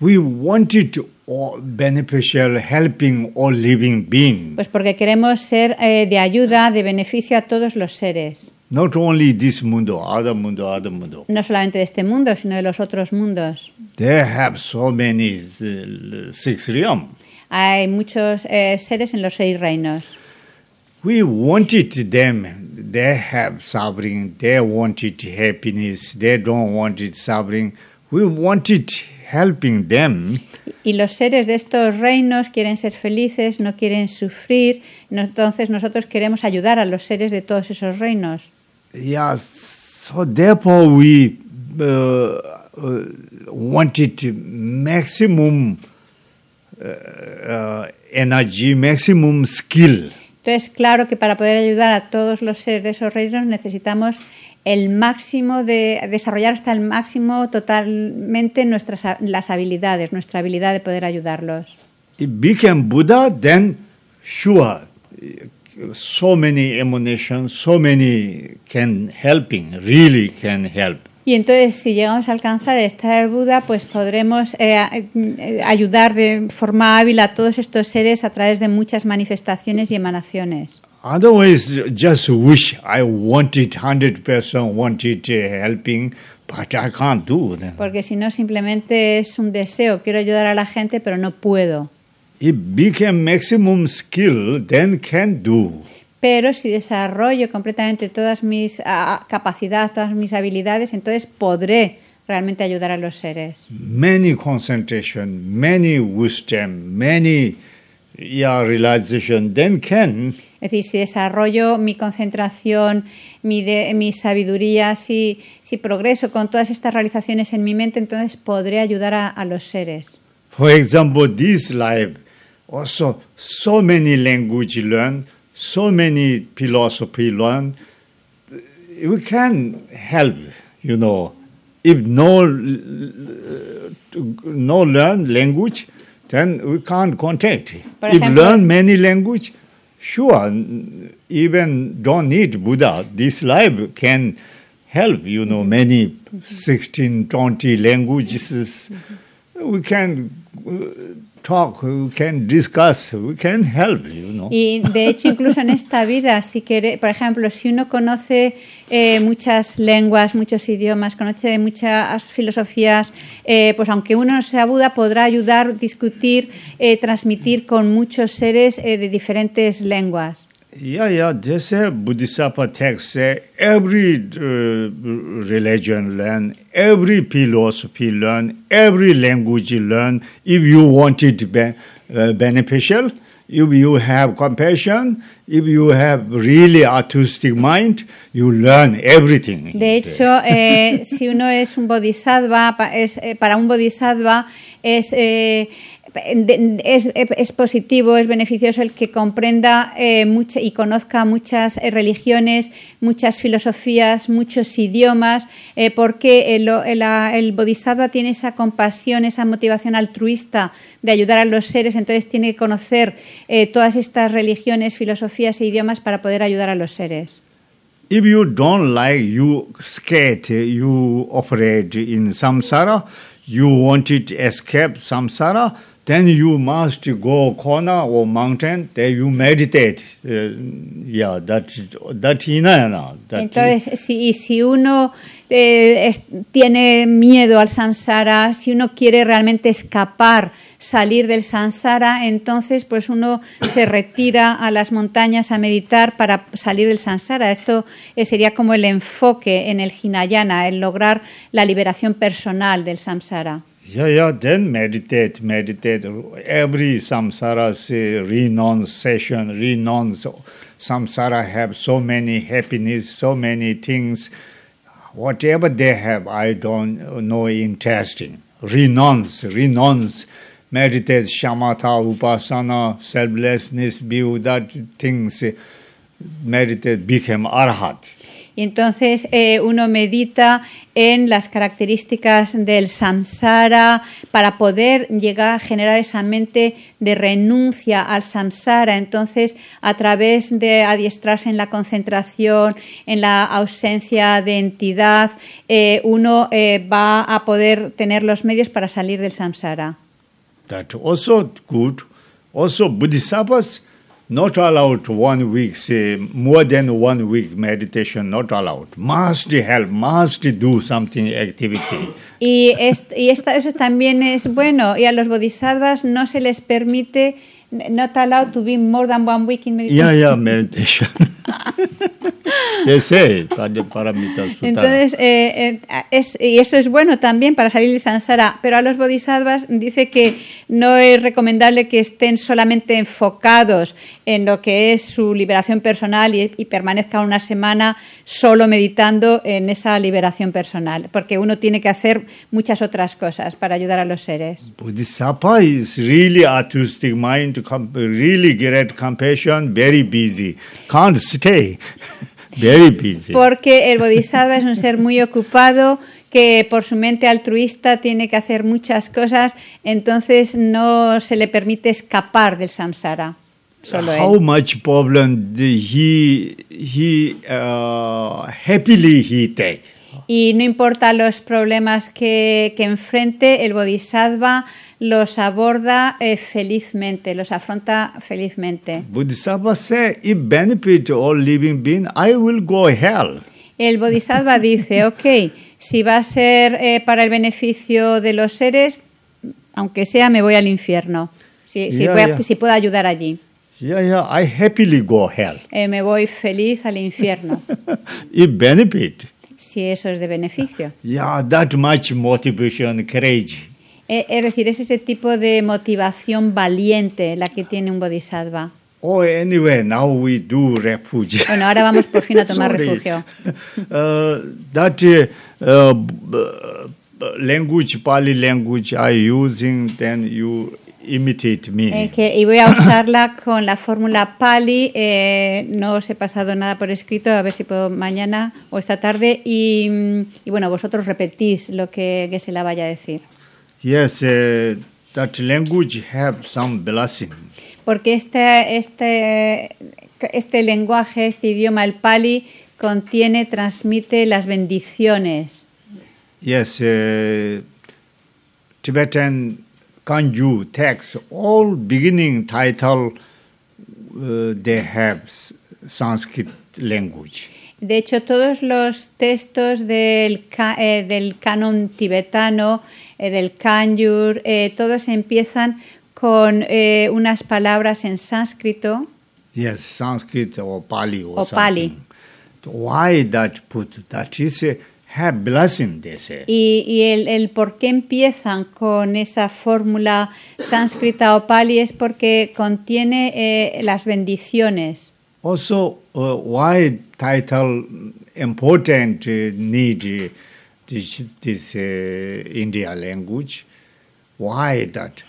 We wanted to all beneficial helping all living being. Pues porque queremos ser eh, de ayuda, de beneficio a todos los seres. Not only this mundo, other mundo, other mundo. No solamente de este mundo, sino de los otros mundos. They have so many uh, six realm. Hay muchos eh, seres en los seis reinos. We wanted them. They have suffering. They wanted happiness. They don't want it suffering. We wanted helping them. Y los seres de estos reinos quieren ser felices, no quieren sufrir. Entonces nosotros queremos ayudar a los seres de todos esos reinos. Yeah, so therefore we uh, uh, wanted maximum uh, uh, energy, maximum skill. Entonces, claro que para poder ayudar a todos los seres de esos reinos necesitamos el máximo de desarrollar hasta el máximo totalmente nuestras las habilidades, nuestra habilidad de poder ayudarlos. Became Buddha, then sure, so many emanations, so many can helping, really can help. Y entonces, si llegamos a alcanzar el estado del Buda, pues podremos eh, eh, ayudar de forma hábil a todos estos seres a través de muchas manifestaciones y emanaciones. Otherwise, just wish I wanted 100% wanted uh, helping, but I can't do that. Porque si no, simplemente es un deseo, quiero ayudar a la gente, pero no puedo. If became maximum skill, then can do. Pero si desarrollo completamente todas mis capacidades, todas mis habilidades, entonces podré realmente ayudar a los seres. Many concentration, many wisdom, many yeah, realization, then can Es decir, si desarrollo mi concentración, mi, de- mi sabiduría, si, si progreso con todas estas realizaciones en mi mente, entonces podré ayudar a, a los seres. For example, this life also so many language learn, so many philosophy learn. We can help, you know. If no no learn language, then we can't contact. Por if learn many language, sure, even don't need Buddha. This life can help, you know, many 16, 20 languages. We can uh, Y de hecho, incluso en esta vida, si quiere, por ejemplo, si uno conoce eh, muchas lenguas, muchos idiomas, conoce muchas filosofías, eh, pues aunque uno no sea Buda, podrá ayudar, discutir, eh, transmitir con muchos seres eh, de diferentes lenguas. Yeah, yeah. Say Bodhisattva text say every uh, religion learn, every philosophy learn, every language learn. If you want it be, uh, beneficial, if you have compassion, if you have really artistic mind, you learn everything. De hecho, eh, si uno es un bodhisattva, es, eh, para un bodhisattva es, eh, es, es positivo, es beneficioso el que comprenda eh, y conozca muchas eh, religiones, muchas filosofías, muchos idiomas, eh, porque el, el- el bodhisattva tiene esa compasión, esa motivación altruista de ayudar a los seres, entonces tiene que conocer eh, todas estas religiones, filosofías e idiomas para poder ayudar a los seres. If you don't like, you scared, you operate in samsara, you want it to escape samsara, then you must go corner or mountain, then you meditate. Uh, yeah, that that Entonces, si, uno eh, tiene miedo al samsara, si uno quiere realmente escapar, salir del samsara, entonces pues uno se retira a las montañas a meditar para salir del samsara. Esto eh, sería como el enfoque en el hinayana, el lograr la liberación personal del samsara. Yeah, yeah, then meditate, meditate. Every samsara say renounce. Samsara have so many happiness, so many things. Whatever they have, I don't know interesting. Renounce, renounce. Meditate, shamatha, upasana, selflessness, view that things. Meditate, become arhat. Entonces eh, uno medita en las características del samsara para poder llegar a generar esa mente de renuncia al samsara. Entonces, a través de adiestrarse en la concentración, en la ausencia de entidad, eh, uno eh, va a poder tener los medios para salir del samsara. That also good. Also, Bodhisattvas not allowed one week, say more than one week meditation, not allowed. Must help, must do something activity. Y, est- y esta- eso también es bueno. Y a los bodhisattvas no se les permite not allowed to be more than one week in meditation. Yeah, yeah, meditation. [laughs] [laughs] Paramita Sutta. Entonces, eh, eh, es, y eso es bueno también para salir del samsara, pero a los bodhisattvas dice que no es recomendable que estén solamente enfocados en lo que es su liberación personal y, y permanezcan una semana solo meditando en esa liberación personal, porque uno tiene que hacer muchas otras cosas para ayudar a los seres. Bodhisattva is really artistic mind, really great compassion, very busy. Can't stay. very busy. Porque el bodhisattva es un ser muy ocupado que por su mente altruista tiene que hacer muchas cosas, entonces no se le permite escapar del samsara. Solo How él. much problem he he uh, happily he take. Y no importa los problemas que, que enfrente, el bodhisattva los aborda eh, felizmente, los afronta felizmente. Bodhisattva say, if benefit all living being, I will go hell. El bodhisattva dice, [laughs] ok, si va a ser eh, para el beneficio de los seres, aunque sea, me voy al infierno. Si, si ya. si puedo ayudar allí. Yeah, yeah, I happily go hell. Eh, me voy feliz al infierno, [laughs] if benefit, si eso es de beneficio. yeah, that much motivation, courage. Eh, es decir, es ese tipo de motivación valiente la que tiene un bodhisattva. Oh, anyway, now we do refuge. Bueno, ahora vamos por fin a [laughs] tomar refugio. [laughs] Uh, that uh, b- b- language, Pali language, I using, then you imitate me. Eh, que- y voy a usarla con la fórmula Pali. eh, no os he pasado nada por escrito, a ver si puedo mañana o esta tarde. Y, y bueno, vosotros repetís lo que, que se la vaya a decir. Yes, uh, that language have some blessing. Porque este, este, este lenguaje, este idioma, el Pali, contiene, transmite las bendiciones. Yes, uh, Tibetan Kanju text, all beginning title, uh, they have Sanskrit language. De hecho, todos los textos del, eh, del canon tibetano, eh, del Kanjur, eh, todos empiezan con unas palabras en sánscrito Yes, Sanskrit or Pali or, Or Pali. Why that put that is a have blessing, they say. y, y el, el por qué empiezan con esa fórmula sánscrita o pali es porque contiene eh, las bendiciones. Also, uh, why title important uh, need uh, this this uh, India language? Why that?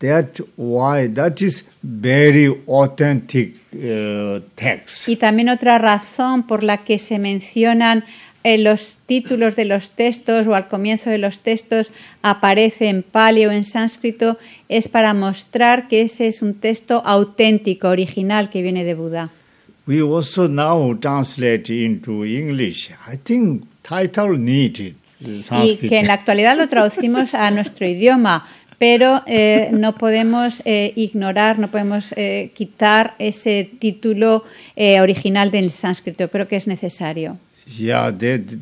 That why that is very authentic uh, text. Y también otra razón por la que se mencionan en los títulos de los textos o al comienzo de los textos aparece en pali o en sánscrito es para mostrar que ese es un texto auténtico, original, que viene de Buda. We also now translate into English. I think title needed Y que en la actualidad lo traducimos a nuestro idioma, pero eh, no podemos eh, ignorar, no podemos eh, quitar ese título original del sánscrito. Creo que es necesario. Yeah, they, the,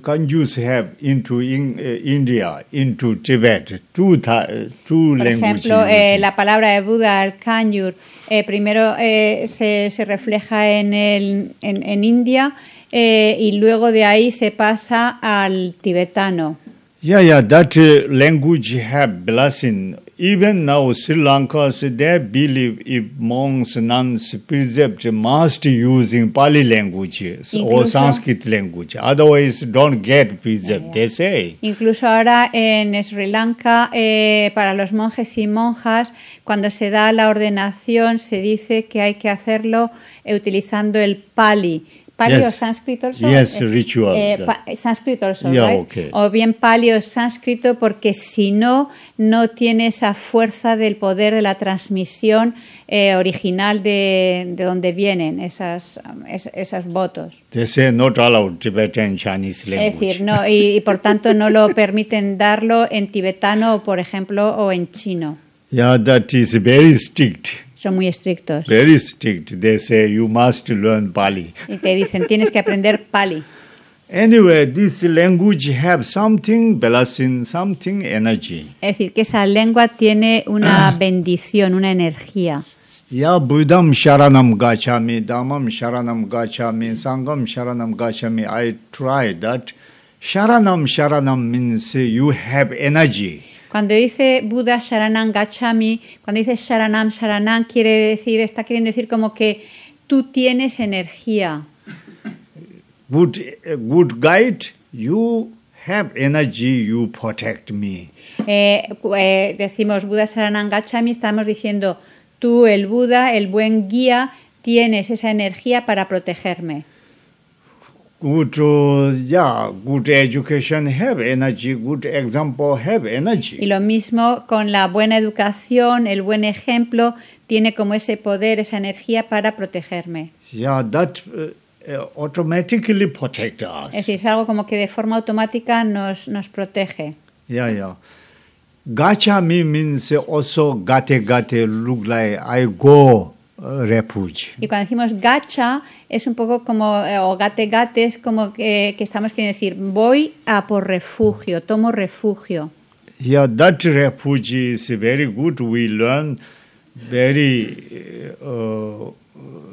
Kanjus have into in, uh, India, into Tibet, two, two Por languages. ejemplo, eh, la palabra de Buda, el Kanjur, eh, primero eh, se, se refleja en, el, en, en India eh, y luego de ahí se pasa al tibetano. Yeah, yeah, that uh, language have blessing. Even now, Sri Lanka, so they believe if monks, nuns, precepts must using Pali language or Sanskrit language. Otherwise, don't get precept, they say. Incluso ahora en Sri Lanka, eh, para los monjes y monjas, cuando se da la ordenación, se dice que hay que hacerlo utilizando el Pali. Pali Yes. o sánscrito. also? Yes, Eh, ritual. eh, pa- sánscrito also, Yeah, right? okay. O bien Pali o sánscrito, porque si no, no tiene esa fuerza del poder de la transmisión eh, original de, de donde vienen esas, es- esos votos. They say not allowed Tibetan Chinese language. Es decir, no, y, y por tanto no lo [laughs] permiten darlo en tibetano, por ejemplo, o en chino. Yeah, that is very strict. Son muy estrictos. Very strict. They say you must learn Pali. Y te dicen, tienes que aprender pali. Anyway, this language have something blessing, something energy. Es decir, que esa lengua tiene una bendición, una energía. Ya Buddham Sharanam Gachami, Dhammam Sharanam Gachami, Sangam Sharanam Gachami. I try that. Sharanam Sharanam means you have energy. Cuando dice Buda Sharanam Gachami, cuando dice Sharanam Sharanam, quiere decir, está queriendo decir como que tú tienes energía. Good, good guide, you have energy, you protect me. Eh, eh, decimos Buda Sharanam Gachami, estamos diciendo tú, el Buda, el buen guía, tienes esa energía para protegerme. Good, uh, yeah, good education have energy, good example have Y energy. lo mismo con la buena educación, el buen ejemplo, tiene como ese poder, esa energía para protegerme. Yeah, that uh, uh, automatically protect us. Es decir, es algo como que de forma automática nos, nos protege. Yeah, yeah. Gachami means also gate gate look like I go Y cuando decimos gacha, es un poco como, eh, o gate gate, es como que, que estamos queriendo decir, voy a por refugio, tomo refugio. Yeah, that refuge is very good. We learn very, uh,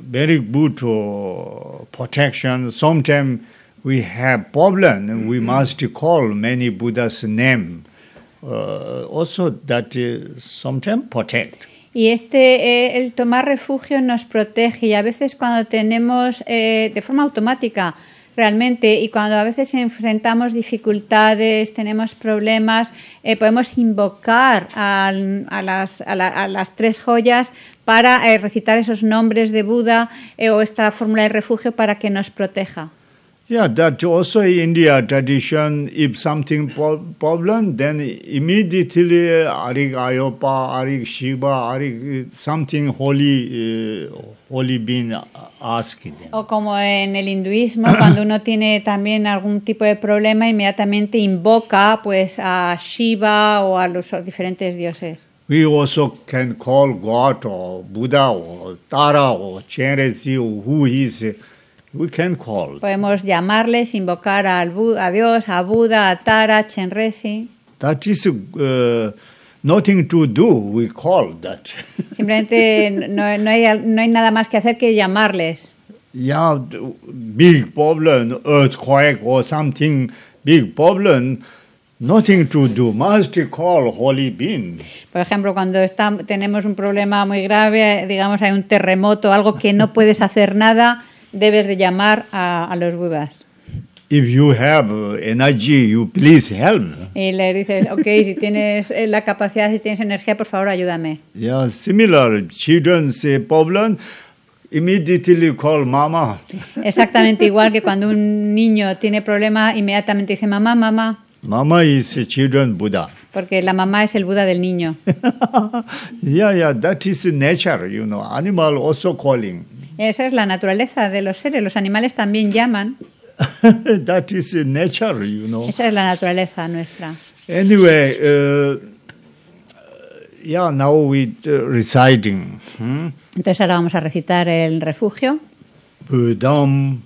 very good uh, protection. Sometimes we have problem, and we must call many Buddha's name. Uh, also, that uh, sometimes protect. Y este, eh, el tomar refugio nos protege y a veces cuando tenemos, eh, de forma automática realmente, y cuando a veces enfrentamos dificultades, tenemos problemas, eh, podemos invocar a, las, a la- a las tres joyas para eh, recitar esos nombres de Buda eh, o esta fórmula de refugio para que nos proteja. Yeah, that also in India tradition. If something problem, then immediately uh, Arik Ayopa, Arik Shiva, Arik uh, something holy, uh, holy being ask them. O como en el hinduismo, [coughs] cuando uno tiene también algún tipo de problema, inmediatamente invoca pues a Shiva o a los diferentes dioses. We also can call God or Buddha or Tara or Chenrezig or who is. We can call. Podemos llamarles, invocar al a Dios, a Buda, a Tara, Chenresi. That is uh, nothing to do. We call that. [laughs] Simplemente no, no hay, no hay nada más que hacer que llamarles. yeah, big problem, earthquake or something big problem, nothing to do. Must call holy being. Por ejemplo, cuando está- tenemos un problema muy grave, digamos hay un terremoto, algo que no puedes hacer nada, debes de llamar a, a los budas. If you have uh, energy, you please help. Y le dices, ok, si [laughs] tienes eh, la capacidad, si tienes energía, por favor, ayúdame. Yeah, similar children's uh, problem, immediately call mama. [laughs] Exactamente igual que cuando un niño tiene problema, inmediatamente dice mamá, mamá, Mama is children Buddha. Porque la mamá es el Buda del niño. [laughs] yeah, yeah, that is nature, you know. Animal also calling. Esa es la naturaleza de los seres. Los animales también llaman. [laughs] that is nature, you know. Esa es la naturaleza nuestra. Anyway, uh, yeah, now we uh, reciting. Hmm? Entonces ahora vamos a recitar el refugio. Buddham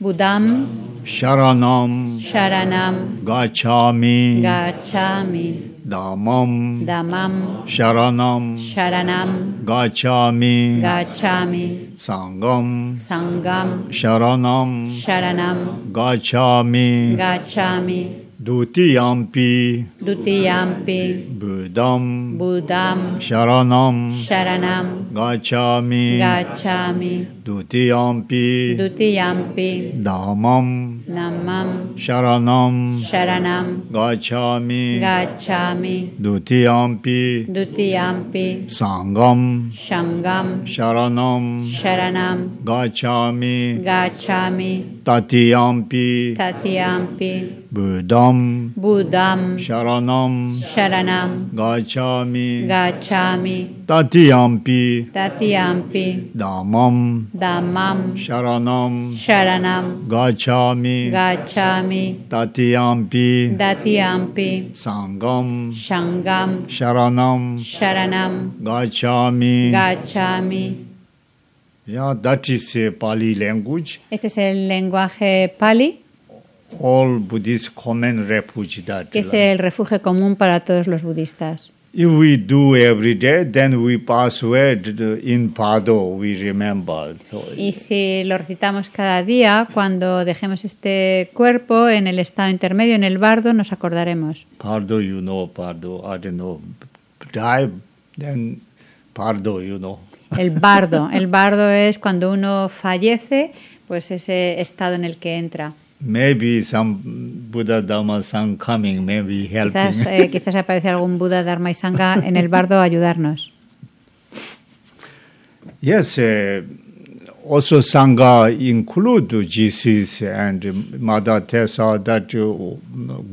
Budam, Sharanam Sharanam, Gachami Gachami, Damam Damam, Sharanam Sharanam, Gachami Gachami, Sangam Sangam, Sharanam Sharanam, Gachami Gachami, Dutiyampi. Dutiyampi, Buddham Budam, Sharanam. Sharanam, Gachami Gachami, Dutiyampi. Dutiyampi, Dhammam Namam, Sharanam. Sharanam, Gachami Gachami, Dutiyampi. Dutiyampi, Sangam. Shangam, Sharanam. Sharanam, Gachami Gachami, Tatiyampi. Tatyampi, Buddham Budam, Sharanam. Sharanam, Gachami Gachami, Tatiyampi Tatyampi, Dhammam Dhammam, Sharanam. Sharanam, Gachami Gachami, Tatiyampi Datyampi, Sangam. Shangam, Sharanam. Sharanam, Gachami Gachami. Yeah, that is a Pali language. Este es el lenguaje Pali. all Buddhist common refuge that que es el refugio común para todos los budistas. If we do every day, then we pass away in Pado, we remember. So, Y si lo recitamos cada día, cuando dejemos este cuerpo en el estado intermedio, en el bardo, nos acordaremos. Pardo, you know, Pardo, I don't know, die, then Pardo, you know. El bardo. El bardo es cuando uno fallece, pues ese estado en el que entra. Maybe some Buddha Dhamma Sang coming, maybe helping. Quizás, eh, [laughs] quizás aparece algún Buda, Dharma y Sangha en el bardo a ayudarnos. Yes, uh, also Sangha include Jesus and Mother Teresa, that uh,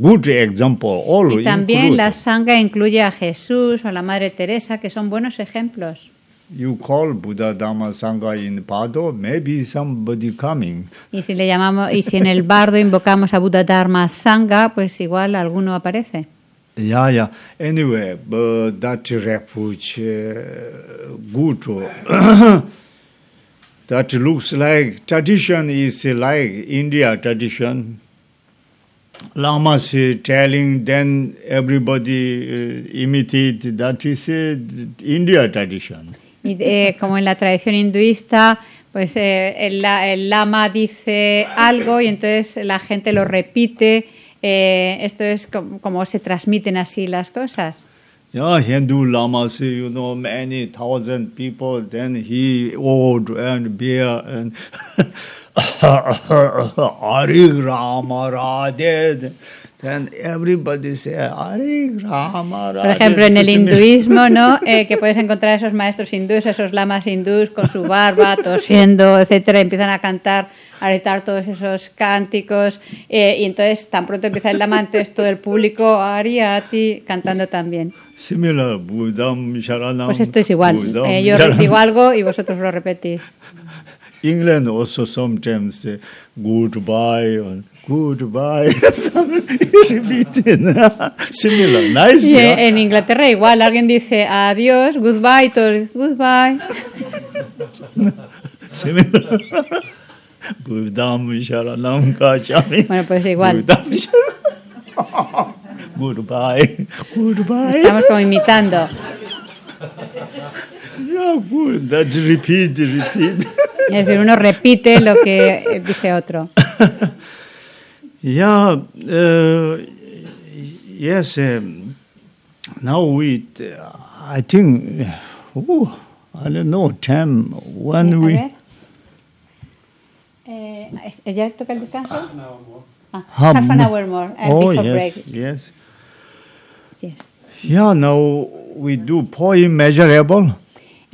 good example, all Y también include. la Sangha incluye a Jesús o a la Madre Teresa, que son buenos ejemplos. You call Buddha Dhamma Sangha in Pado, maybe somebody coming. Y si le llamamos, y si en el bardo invocamos a Buda, Dharma, Sangha, pues igual alguno aparece. Yeah, yeah. Anyway, but that refuge, uh, good. [coughs] that looks like tradition is like India tradition. Lamas telling, then everybody uh, imitate. That is uh, India tradition. Y eh, como en la tradición hinduista, pues eh, el, el lama dice algo y entonces la gente lo repite. Eh, esto es como, como se transmiten así las cosas. Yeah, Hindu lamas, you know, many thousand people. Then he old and bear and [laughs] Hari Rama Radhe. Everybody say Rama. Por ejemplo, en el hinduismo, ¿no? [laughs] Eh, que puedes encontrar esos maestros hindúes, esos lamas hindús con su barba, tosiendo, etcétera, empiezan a cantar, a gritar todos esos cánticos, eh, y entonces tan pronto empieza el lama, entonces todo el público, Ariati, cantando también. Similar, Buddham Sharanam. Pues esto es igual. Eh, yo digo algo y vosotros lo repetís. [laughs] England also sometimes say goodbye or goodbye. [laughs] Repeating. Similar, nice. Y en Inglaterra igual, alguien dice adiós, goodbye, todos goodbye. [laughs] Similar. Bueno, pues igual. [laughs] Goodbye. Goodbye. Estamos como imitando. Yeah, good. That repeat, repeat. Es decir, uno repite lo que eh, dice otro. yeah. Uh, yes. Um, now we, I think, oh, I don't know, time when A we. ver. Eh, ¿es- ¿es ¿Ya toca el descanso? Ah, Half half an hour more uh, oh, before yes, break. yes. Yes. Yeah, now we do poem measurable.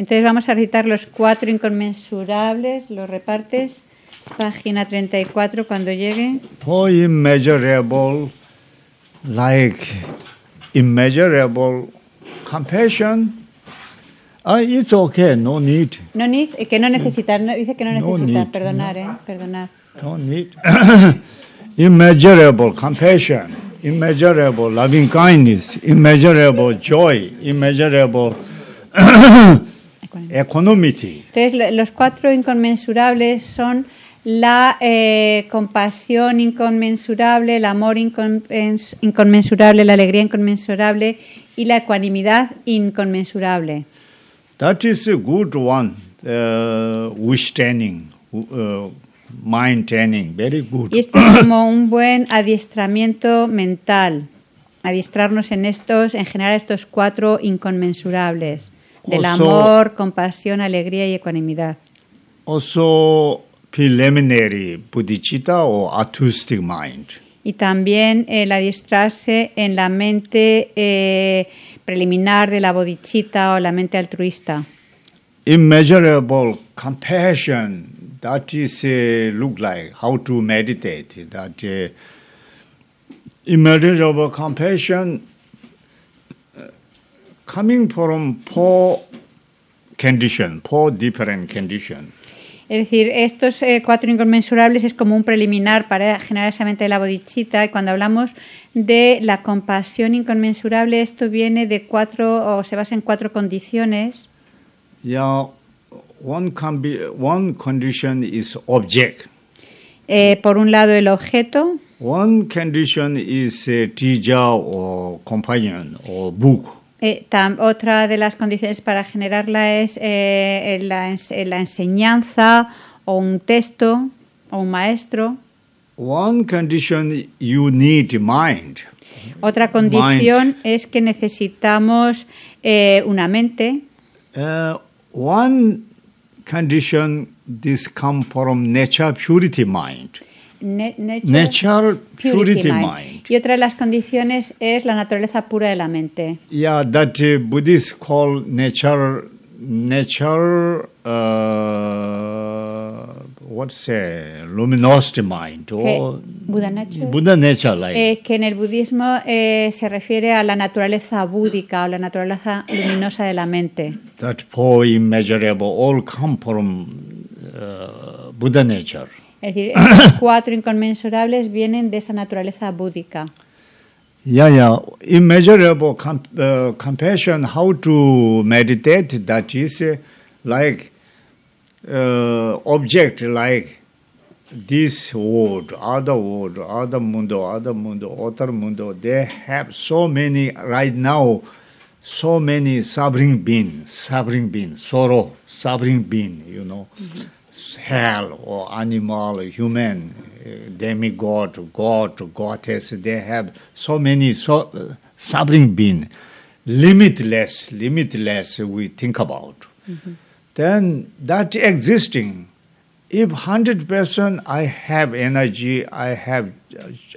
Entonces vamos a recitar los cuatro inconmensurables, los repartes, página 34 cuando llegue. Poem measurable, like immeasurable compassion. Uh, it's okay, no need. No need, eh, que no necesitar, no- dice que no No necesitar, need, perdonar, ¿eh? Perdonar. No need. [coughs] immeasurable compassion, immeasurable loving kindness, immeasurable joy, immeasurable [coughs] [coughs] equanimity. Entonces, lo- los cuatro inconmensurables son la eh, compasión inconmensurable, el amor inconmens- inconmensurable, la alegría inconmensurable y la ecuanimidad inconmensurable. That is a good one. Uh, wish training, uh, mind training, very good. Y esto es como un buen adiestramiento mental, adiestrarnos en estos, en general estos cuatro inconmensurables, del amor, compasión, alegría y ecuanimidad. Also, preliminary bodhicitta or artistic mind. Y también el adiestrarse en la mente eh, preliminar de la bodhicitta o la mente altruista. Immeasurable compassion. That is uh, look like how to meditate. That uh, immeasurable compassion coming from four condition, four different condition. Es decir, estos eh, cuatro inconmensurables es como un preliminar para generar esa mente de la bodhicitta y cuando hablamos de la compasión inconmensurable, esto viene de cuatro o se basa en cuatro condiciones. Yeah, one, combi- one condition is object. Eh, por un lado, el objeto, One condition is a teacher or companion or book. Eh, tam- otra de las condiciones para generarla es eh, en la, ens- en la enseñanza o un texto o un maestro. One condition you need mind. Otra condición es que necesitamos eh, una mente. Uh, one condition this come from nature purity mind. Ne- nature Nature purity purity mind. mind. Y otra de las condiciones es la naturaleza pura de la mente. Yeah, that uh, Buddhists call nature nature uh, what's say luminosity mind or Buddha nature? Buddha nature like Eh, que en el budismo eh, se refiere a la naturaleza búdica o la naturaleza luminosa de la mente. that four immeasurable all come from uh, Buddha nature. Es decir, estos [coughs] cuatro inconmensurables vienen de esa naturaleza búdica. Yeah, yeah. Immeasurable com- uh, compassion, how to meditate, that is uh, like uh, object like this world, other world, other mundo, other mundo, other mundo. They have so many, right now, so many suffering being, suffering being, sorrow, suffering being, you know. Hell or animal, or human, uh, demigod, god, goddess, they have so many so, uh, suffering being, limitless, limitless we think about. Then that existing, if 100% I have energy, I have,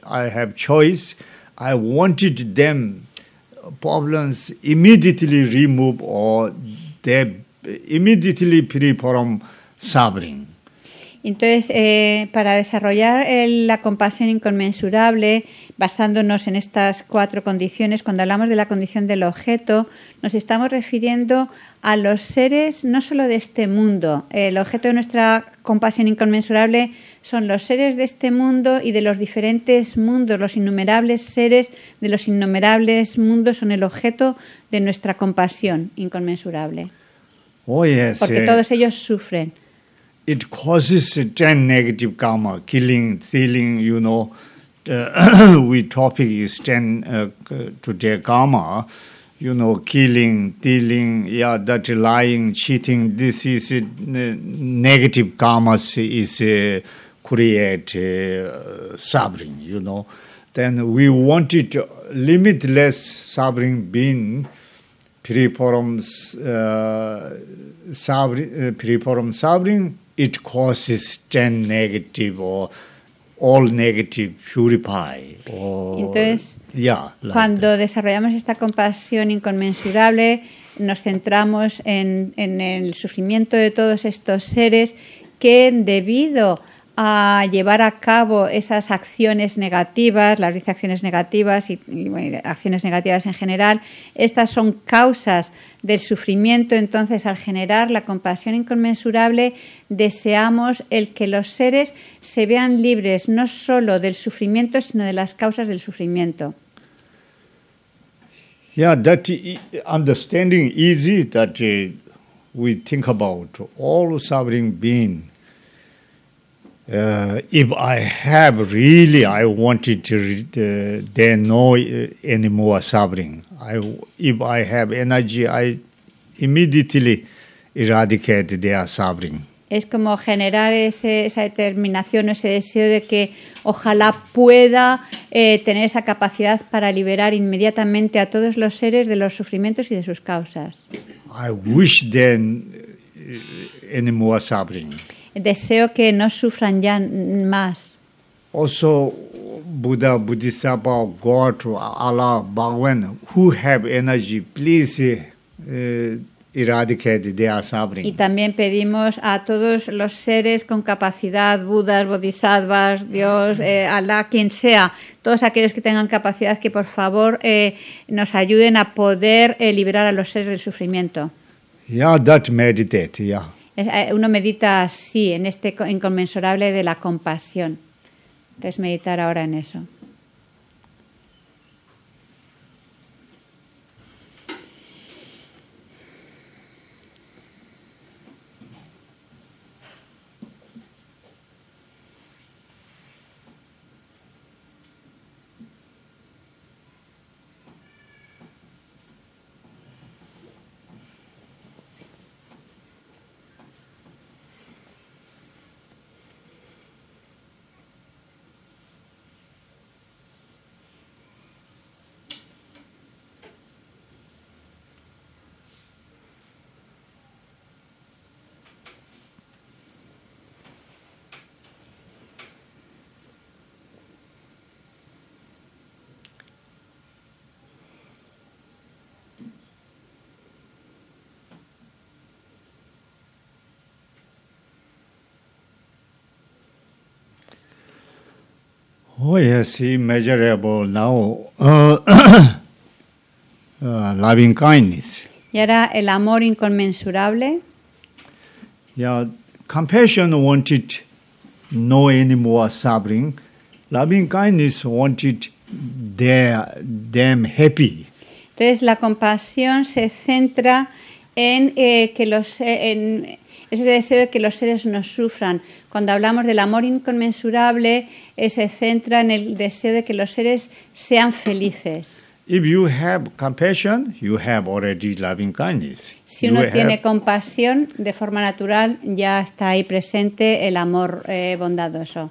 I have choice, I wanted them problems immediately remove or they immediately free from suffering. Entonces, eh, para desarrollar el- la compasión inconmensurable, basándonos en estas cuatro condiciones, cuando hablamos de la condición del objeto, nos estamos refiriendo a los seres no solo de este mundo. El objeto de nuestra compasión inconmensurable son los seres de este mundo y de los diferentes mundos, los innumerables seres de los innumerables mundos son el objeto de nuestra compasión inconmensurable. Yes, Porque todos ellos sufren. it causes a ten negative karma, killing, stealing, you know, uh, [coughs] we topic is ten uh, today karma, you know, killing, stealing, yeah, that lying, cheating, this is a, uh, negative karma is uh, create uh, suffering, you know. Then we wanted limitless suffering being, piriporum uh, suffering, uh, piriporum sabring it causes ten negative or all negative purify. Or, Entonces, yeah, like Cuando desarrollamos esta compasión inconmensurable, nos centramos en, en el sufrimiento de todos estos seres que debido a llevar a cabo esas acciones negativas, las 10 acciones negativas y, acciones negativas en general, estas son causas del sufrimiento. Entonces, al generar la compasión inconmensurable, deseamos el que los seres se vean libres no solo del sufrimiento, sino de las causas del sufrimiento. Yeah, that understanding easy that uh, we think about all suffering being. Uh, if I have really, I wanted to, uh, there no uh, any more suffering. I, if I have energy, I immediately eradicate their suffering. Es como generar ese- esa determinación, ese deseo de que ojalá pueda eh, tener esa capacidad para liberar inmediatamente a todos los seres de los sufrimientos y de sus causas. I wish then uh, any more suffering. Deseo que no sufran ya más. Also, Buddha, Bodhisattva, God, Allah, Bhagwan, who have energy, please uh, eradicate their Y suffering. también pedimos a todos los seres con capacidad, Budas, Bodhisattvas, Dios, eh, Alá, quien sea, todos aquellos que tengan capacidad, que por favor eh, nos ayuden a poder eh, liberar a los seres del sufrimiento. Yeah, that meditate, yeah. Eh, Uno medita así, en este co- inconmensurable de la compasión. Entonces meditar ahora en eso. Oh, yes, immeasurable now. Uh, [coughs] uh, loving kindness. Y ahora el amor inconmensurable. Yeah, compassion wanted no any more suffering. Loving kindness wanted their, them happy. Entonces la compasión se centra en eh, que los eh, en ese deseo de que los seres no sufran. Cuando hablamos del amor inconmensurable, eh, se centra en el deseo de que los seres sean felices. If you have compassion, you have already loving kindness. Si You uno have- tiene compasión, de forma natural ya está ahí presente el amor eh, bondadoso.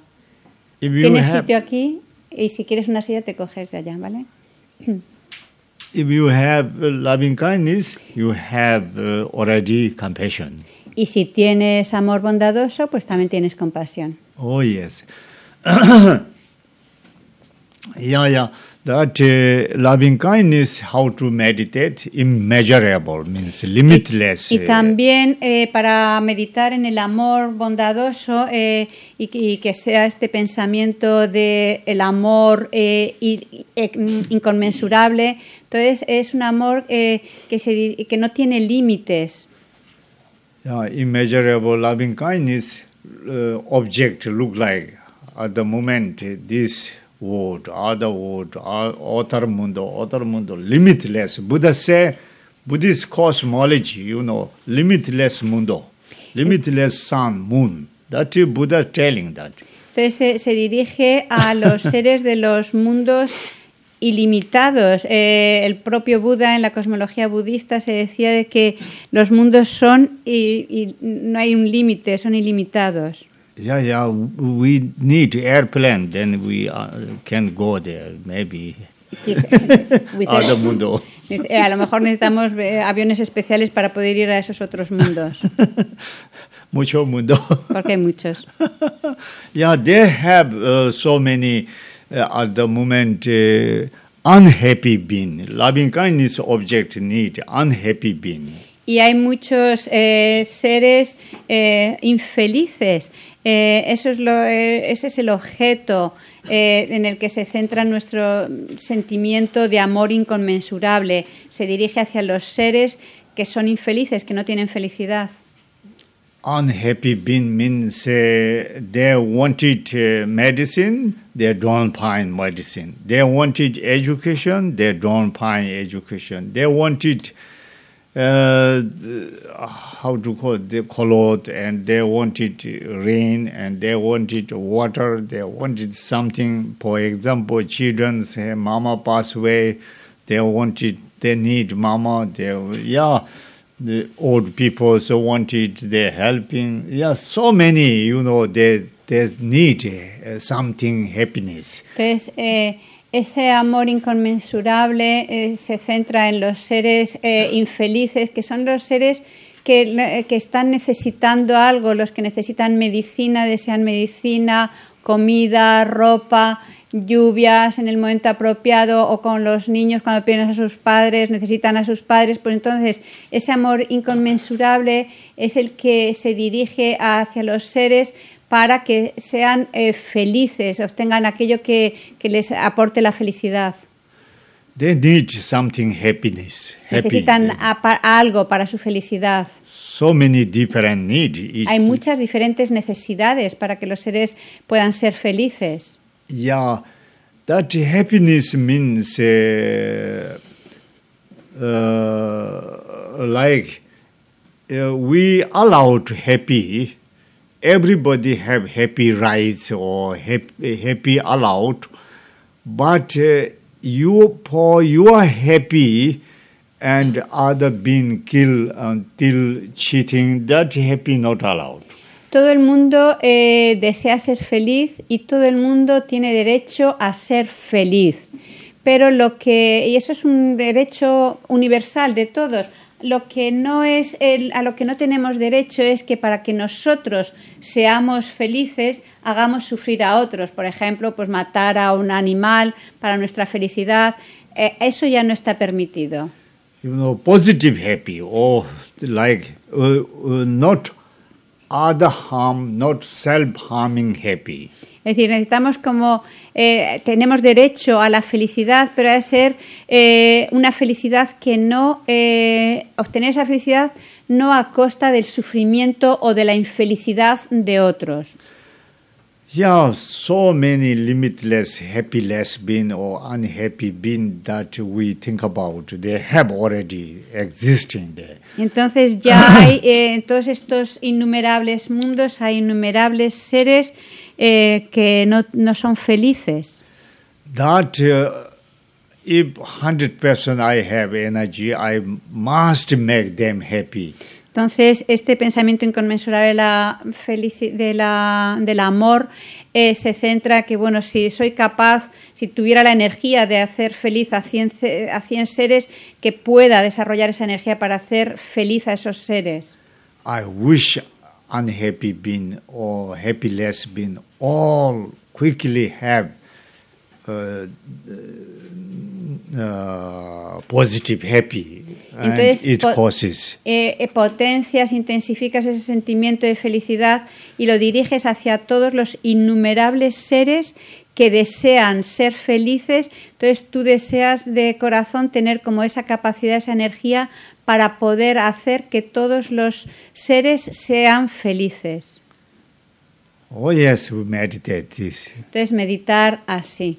you Tienes have- sitio aquí y si quieres una silla te coges de allá, ¿vale? If you have uh, loving kindness, you have uh, already compassion. Y si tienes amor bondadoso, pues también tienes compasión. Oh yes. [clears throat] yeah, yeah. That uh, loving kindness, how to meditate, immeasurable means limitless. Y uh, también eh, para meditar en el amor bondadoso eh, y, que- y que sea este pensamiento de el amor eh, y- eh, inconmensurable, entonces es un amor eh, que, se, que no tiene límites. Yeah, immeasurable loving kindness uh, object look like at the moment uh, this word, other word, o- other mundo, other mundo, limitless. Buddha say, Buddhist cosmology, you know, limitless mundo, limitless sun, moon. That Buddha telling that. Entonces se dirige a los seres de los mundos ilimitados. Eh, el propio Buda en la cosmología budista se decía de que los mundos son y, y no hay un límite, son ilimitados. Yeah, yeah, we need airplane, then we uh, can go there, maybe. [laughs] Other mundo. eh, a lo mejor necesitamos eh, aviones especiales para poder ir a esos otros mundos, [laughs] Mucho mundo. porque hay muchos. [laughs] yeah, they have uh, so many at the moment uh, unhappy being. Loving kindness object need unhappy being. Y hay muchos eh, seres eh, infelices. Eh, eso es lo, eh, ese es el objeto eh, en el que se centra nuestro sentimiento de amor inconmensurable. Se dirige hacia los seres que son infelices, que no tienen felicidad. Unhappy being means they wanted uh, medicine, they don't find medicine. They wanted education, they don't find education. They wanted uh, how to call it, the clothes, and they wanted rain, and they wanted water. They wanted something. For example, children say, "Mama passed away." They wanted, they need mama. They yeah the old people so wanted they're helping. Yeah so many you know they they need uh, something happiness. Entonces, eh, ese amor inconmensurable eh, se centra en los seres eh, infelices, que son los seres que, eh, que están necesitando algo, los que necesitan medicina, desean medicina, comida, ropa, lluvias en el momento apropiado o con los niños cuando pierden a sus padres, necesitan a sus padres, pues entonces ese amor inconmensurable es el que se dirige hacia los seres para que sean eh, felices, obtengan aquello que, que les aporte la felicidad. they need something happiness Necesitan a- algo para su felicidad. so many different needs Hay muchas diferentes necesidades para que los seres puedan ser felices. Yeah that happiness means uh, uh, like uh, we allowed happy. Everybody have happy rights or happy, allowed but uh, you for you are happy and other being killed until cheating that happy not allowed Todo el mundo eh, desea ser feliz y todo el mundo tiene derecho a ser feliz. Pero lo que, y eso es un derecho universal de todos, lo que no es el- a lo que no tenemos derecho es que para que nosotros seamos felices hagamos sufrir a otros. Por ejemplo, pues matar a un animal para nuestra felicidad. Eh, eso ya no está permitido. you positive happy or like uh, uh, not Es decir, necesitamos como, eh, tenemos derecho a la felicidad, pero ha de ser eh, una felicidad que no, eh, obtener esa felicidad no a costa del sufrimiento o de la infelicidad de otros. Yeah, so many limitless happyless being or unhappy being that we think about, they have already existing there. Entonces ya [laughs] hay, eh, en todos estos innumerables mundos, hay innumerables seres eh, que no, no son felices. That uh, if 100% I have energy, I must make them happy. Entonces, este pensamiento inconmensurable de la de la- del amor eh, se centra que, bueno, si soy capaz, si tuviera la energía de hacer feliz a 100, ce- a 100 seres, que pueda desarrollar esa energía para hacer feliz a esos seres. I wish unhappy being or happyless being all quickly have uh, uh, positive happy and Entonces, it po- causes. Eh, eh, potencias, intensificas ese sentimiento de felicidad y lo diriges hacia todos los innumerables seres que desean ser felices. Entonces tú deseas de corazón tener como esa capacidad, esa energía para poder hacer que todos los seres sean felices. Oh yes, we meditate this. Entonces meditar así.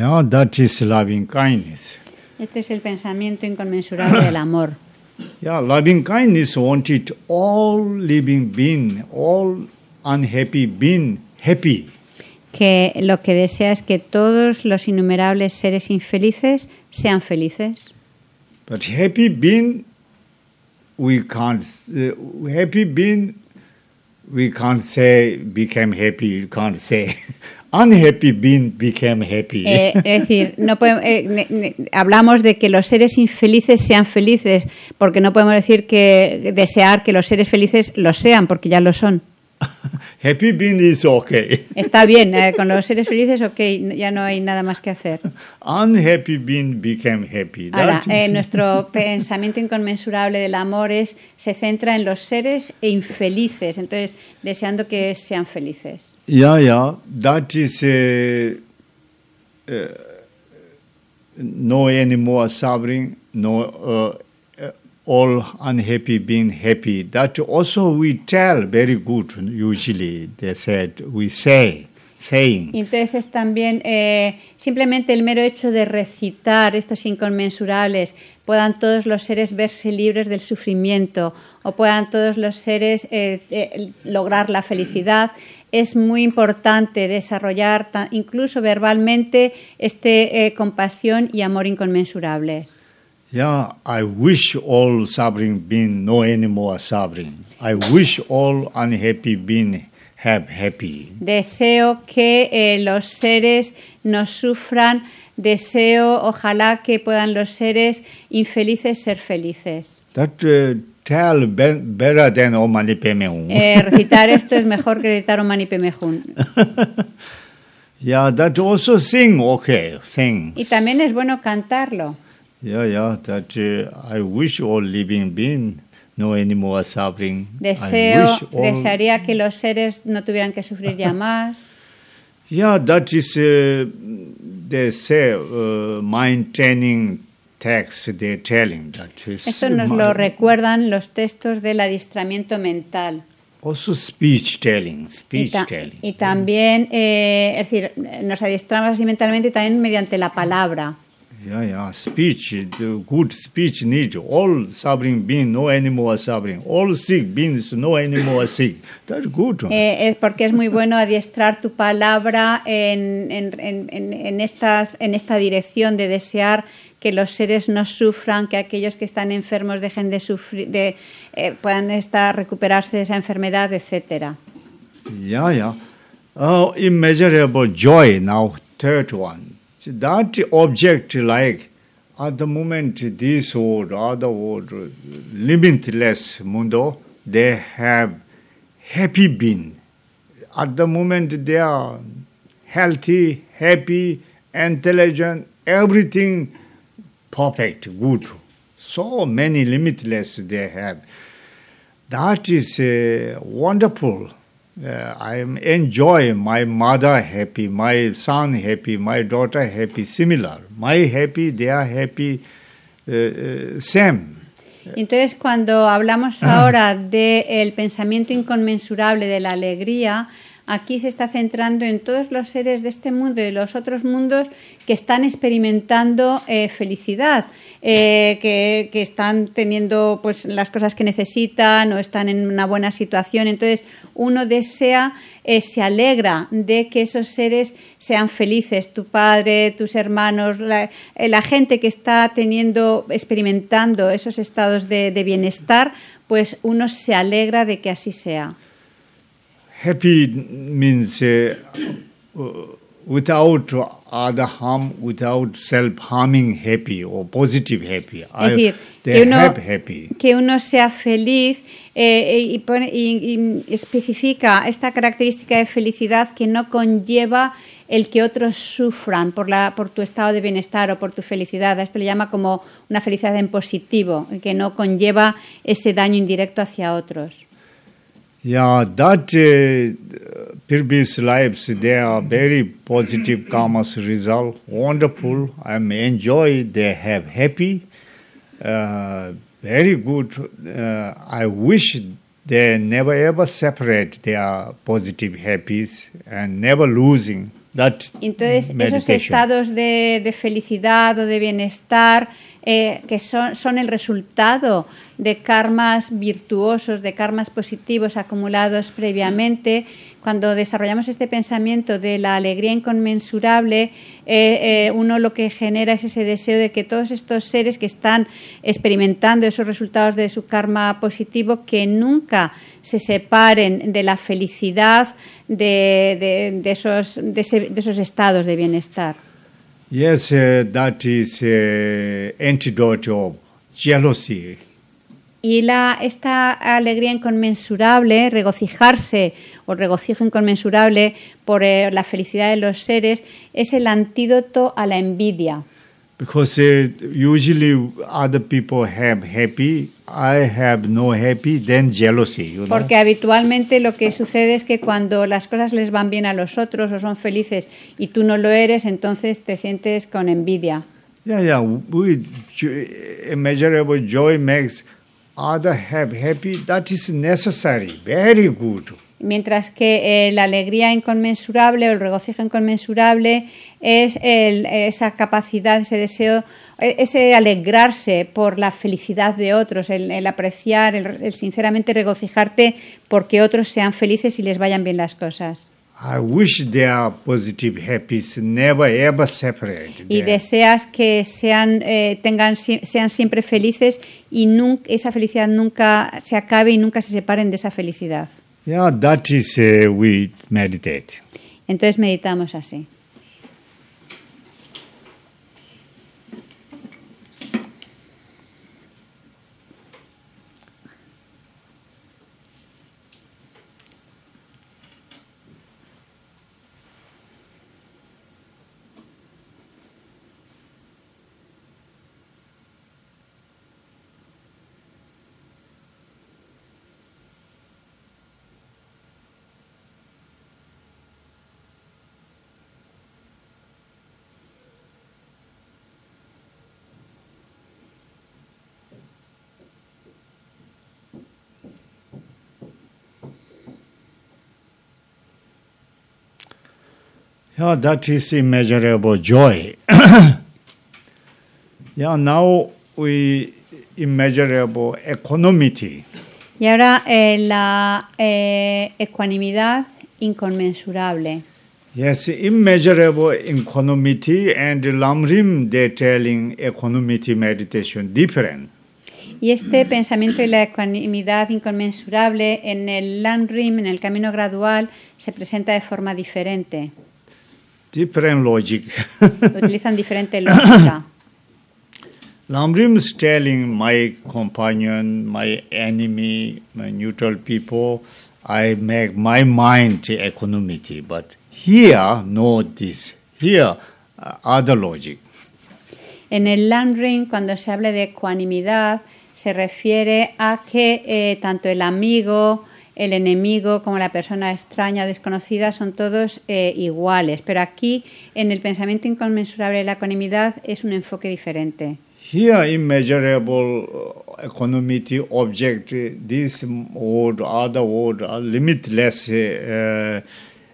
Yeah, that is loving kindness. Este es el pensamiento inconmensurable del amor. [coughs] Yeah, loving kindness wanted all living being, all unhappy being happy. Que lo que desea es que todos los innumerables seres infelices sean felices. But happy being, we can't. Uh, happy being, we can't say became happy. You can't say [laughs] unhappy being became happy. Eh, es decir, no podemos- eh, ne- hablamos de que los seres infelices sean felices, porque no podemos decir que desear que los seres felices lo sean, porque ya lo son. [laughs] happy being is okay. [laughs] Está bien, eh, con los seres felices, ok, ya no hay nada más que hacer. Unhappy being became happy. Ahora, eh, nuestro [laughs] pensamiento inconmensurable del amor es, se centra en los seres e infelices, entonces deseando que sean felices. Yeah, yeah. That is uh, uh, no any more suffering, no uh, all unhappy being happy. That also we tell very good. Usually they said we say saying. Entonces es también eh, simplemente el mero hecho de recitar estos inconmensurables, puedan todos los seres verse libres del sufrimiento o puedan todos los seres eh, eh, lograr la felicidad. Es muy importante desarrollar incluso verbalmente este eh, compasión y amor inconmensurable. Yeah, I wish all suffering being no any more suffering. I wish all unhappy being have happy. Deseo que eh, los seres no sufran, deseo ojalá que puedan los seres infelices ser felices. That uh, tell be- better than Om Mani Padme Hum. Eh, recitar esto es mejor que recitar un Mani Padme Hum. [laughs] Yeah, that also sing, okay, sing. Y también es bueno cantarlo. Yeah, yeah, that uh, I wish all living being no any more suffering. I Deseo, wish all, desearía que los seres no tuvieran que sufrir ya más. [laughs] Yeah, that is, uh, they say, uh, mind training text they're telling that is Esto nos lo recuerdan los textos del adiestramiento mental. also speech telling, Y, speech ta- telling. y también, eh, es decir, nos adiestramos así mentalmente y también mediante la palabra. Yeah, yeah. Speech, the good speech need all suffering being no anymore suffering. All sick beings no anymore sick. That's good. Eh, es porque es muy bueno adiestrar tu palabra en, en, en, en, estas, en esta dirección de desear que los seres no sufran, que aquellos que están enfermos dejen de sufrir, de, eh, puedan estar, recuperarse de esa enfermedad, etcétera. Yeah, yeah. Oh, immeasurable joy now, third one. That object like at the moment this world, other world, limitless mundo, they have happy being. At the moment they are healthy, happy, intelligent, everything perfect, good. So many limitless they have. That is uh, wonderful. Uh, I am enjoy my mother happy, my son happy, my daughter happy, similar. My happy, they are happy, uh, uh, same. Entonces, cuando hablamos [coughs] ahora del pensamiento inconmensurable de la alegría, aquí se está centrando en todos los seres de este mundo y de los otros mundos que están experimentando eh, felicidad, eh, que, están teniendo pues, las cosas que necesitan o están en una buena situación. Entonces, uno desea, eh, se alegra de que esos seres sean felices, tu padre, tus hermanos, la, eh, gente que está teniendo, experimentando esos estados de, bienestar, pues uno se alegra de que así sea. happy means without other harm, without self-harming happy or positive happy. Es decir, que uno, happy. que uno sea feliz eh, y, pone, y, y especifica esta característica de felicidad que no conlleva el que otros sufran por, la, por tu estado de bienestar o por tu felicidad. A esto le llama como una felicidad en positivo, que no conlleva ese daño indirecto hacia otros. Yeah, that uh, previous lives, they are very positive karmas result, wonderful. I'm enjoy, they have happy, uh, very good. Uh, I wish they never ever separate their positive happies and never losing that Entonces, meditation. esos estados de, de felicidad o de bienestar eh, que son, son, el resultado de karmas virtuosos, de karmas positivos acumulados previamente. Cuando desarrollamos este pensamiento de la alegría inconmensurable, eh, eh, uno lo que genera es ese deseo de que todos estos seres que están experimentando esos resultados de su karma positivo, que nunca se separen de la felicidad de, de, esos, de esos estados de bienestar. Yes, uh, that is uh, antidote of jealousy. Y la, esta alegría inconmensurable, regocijarse o regocijo inconmensurable por eh, la felicidad de los seres, es el antídoto a la envidia. Because uh, usually other people have happy, I have no happy, then jealousy. You know? Porque habitualmente lo que sucede es que cuando las cosas les van bien a los otros o son felices y tú no lo eres, entonces te sientes con envidia. Yeah, yeah. We, immeasurable joy makes other have happy. That is necessary. Very good. Mientras que eh, la alegría inconmensurable o el regocijo inconmensurable es el, esa capacidad, ese deseo, ese alegrarse por la felicidad de otros, el, el apreciar, el, el, sinceramente regocijarte porque otros sean felices y les vayan bien las cosas. I wish their positive happiness never ever separate. Y deseas que sean, eh, tengan, sean siempre felices y nunca, esa felicidad nunca se acabe y nunca se separen de esa felicidad. Yeah, that is uh, we meditate. Entonces meditamos así. Yeah, that is immeasurable joy. [clears throat] Yeah, now we immeasurable equanimity. Y ahora eh, la eh, ecuanimidad inconmensurable. Yes, immeasurable equanimity and Lamrim they telling equanimity meditation different. Y este pensamiento y la ecuanimidad inconmensurable en el Landrim, en el camino gradual, se presenta de forma diferente. Different logic. [laughs] Utilizan diferente lógica. Lamrim is telling my companion, my enemy, my neutral people, I make my mind to equanimity. But here, no this. Here, uh, other logic. En el Landring, cuando se habla de ecuanimidad, se refiere a que eh, tanto el amigo, el enemigo como la persona extraña desconocida son todos eh, iguales. Pero aquí, en el pensamiento inconmensurable de la ecuanimidad, es un enfoque diferente. Here, immeasurable uh, equanimity object, this word, other word, limitless uh,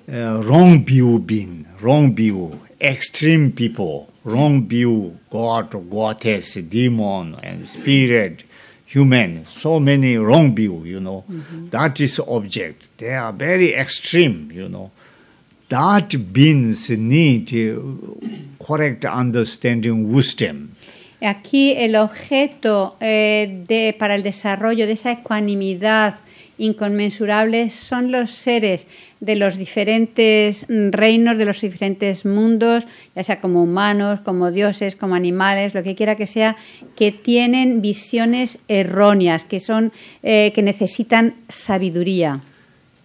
uh, wrong view being, wrong view, extreme people, wrong view, God, goddess, demon, and spirit, human, so many wrong view, you know. That is object. They are very extreme, you know. That beings need uh, correct understanding wisdom. Aquí el objeto eh, de, para el desarrollo de esa ecuanimidad inconmensurable son los seres de los diferentes reinos, de los diferentes mundos, ya sea como humanos, como dioses, como animales, lo que quiera que sea, que tienen visiones erróneas, que son eh, que necesitan sabiduría.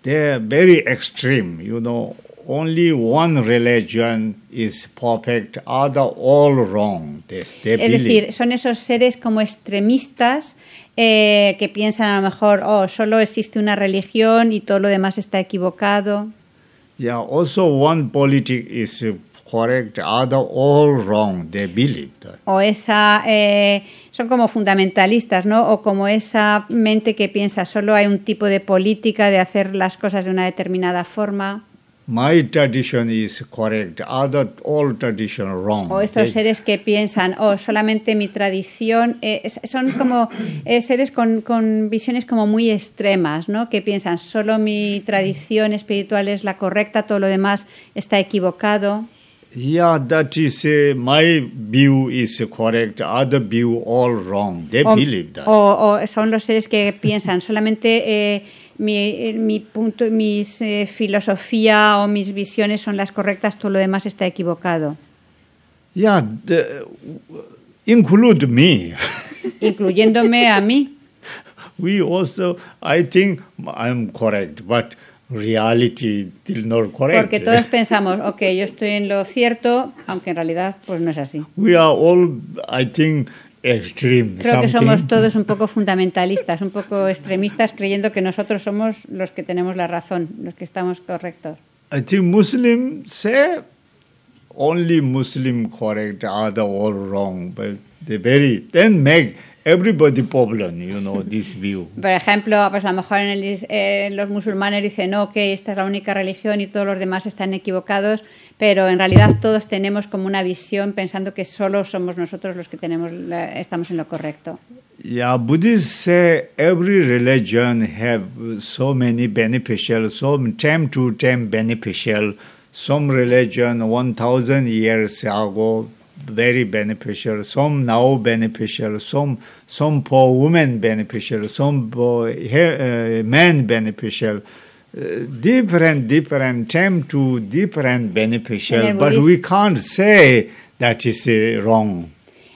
They're very extreme, you know. Only one religion is perfect, other all wrong. They, they Es decir, son esos seres como extremistas eh, que piensan a lo mejor, oh, solo existe una religión y todo lo demás está equivocado. Yeah, also one politic is correct, other all wrong. They believe that. O esa, eh, son como fundamentalistas, ¿no? O como esa mente que piensa solo hay un tipo de política de hacer las cosas de una determinada forma. My tradition is correct, other all tradition wrong. O estos They- seres que piensan, oh, solamente mi tradición, eh, son como eh, seres con, con visiones como muy extremas, ¿no? Que piensan, solo mi tradición espiritual es la correcta, todo lo demás está equivocado. yeah, that is uh, my view is correct, other view all wrong. They O, believe that. o- o son los seres que piensan, solamente eh, mi, eh, mi punto, mis eh, filosofía o mis visiones son las correctas, todo lo demás está equivocado. Yeah, the, include me. [laughs] Incluyéndome a mí. we also, I think I'm correct, but reality still not correct. Porque todos pensamos, ok, yo estoy en lo cierto, aunque en realidad pues no es así. we are all, I think, extreme. Creo que something. somos todos un poco fundamentalistas, un poco extremistas, creyendo que nosotros somos los que tenemos la razón, los que estamos correctos. I think Muslim say only Muslim correct, other all wrong, but they very then make everybody problem, you know, this view. Por ejemplo, pues a lo mejor en el eh, los musulmanes dicen, no, que esta es la única religión y todos los demás están equivocados, pero en realidad todos tenemos como una visión pensando que solo somos nosotros los que tenemos la- estamos en lo correcto. Yeah, Buddhists say every religion have so many beneficial, some time to time beneficial. Some religion one thousand years ago very beneficial. Some now beneficial. Some some for women beneficial. Some for he- uh, men beneficial. Uh, different different time to different beneficial, but we can't say that is uh, wrong.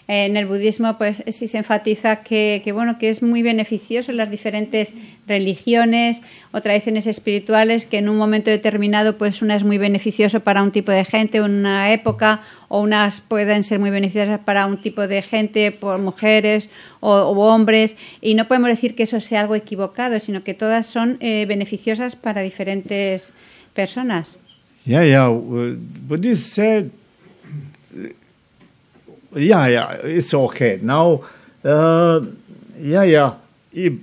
En el budismo, pues sí se enfatiza que, que, bueno, que es muy beneficioso en las diferentes religiones o tradiciones espirituales, que en un momento determinado, pues una es muy beneficioso para un tipo de gente, una época, o unas pueden ser muy beneficiosas para un tipo de gente, por mujeres o, o hombres, y no podemos decir que eso sea algo equivocado, sino que todas son eh, beneficiosas para diferentes personas. Yeah, yeah. uh, Buddhists said, yeah, yeah, it's okay. Now, uh, yeah, yeah. If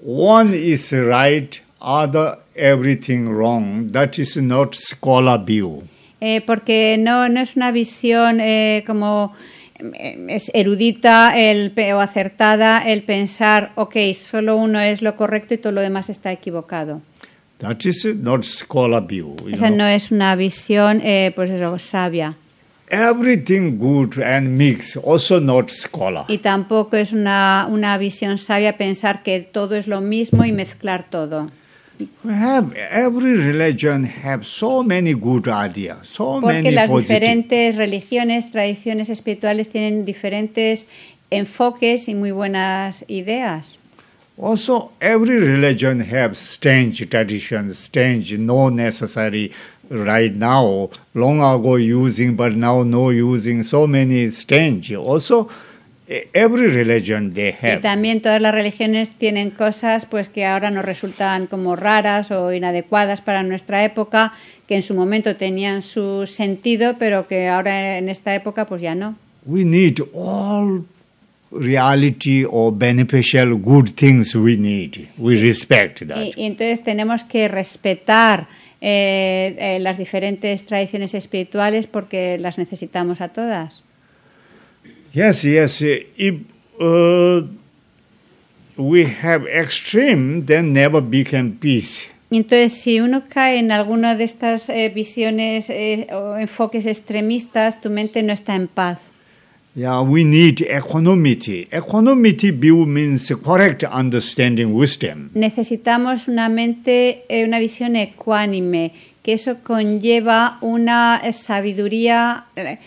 one is right, other everything wrong, that is not scholar view. Eh, porque no, no es una visión eh, como eh, es erudita el, o acertada el pensar, ok, solo uno es lo correcto y todo lo demás está equivocado. That is not scholar view. Esa know. no es una visión, eh, pues eso, sabia. Everything good and mix, also not scholar. Y tampoco es una, una visión sabia pensar que todo es lo mismo y mezclar todo. We have every religion have so many good ideas, so Porque many las positive. diferentes religiones, tradiciones espirituales tienen diferentes enfoques y muy buenas ideas. Also, every religion have strange traditions, strange, no necessary right now, long ago using, but now no using, so many strange. Also, e- every religion they Y have. también todas las religiones tienen cosas pues que ahora nos resultan como raras o inadecuadas para nuestra época, que en su momento tenían su sentido, pero que ahora en esta época pues ya no. We need all reality or beneficial good things we need. We respect that. Y, y entonces tenemos que respetar eh, eh, las diferentes tradiciones espirituales porque las necesitamos a todas. Yes, yes. eh, If uh, we have extreme, then never become peace. Entonces, si uno cae en alguna de estas eh, visiones eh, o enfoques extremistas, tu mente no está en paz. Yeah, we need equanimity. Equanimity means correct understanding wisdom. Necesitamos una mente, eh, una visión ecuánime, que eso conlleva una sabiduría, eh,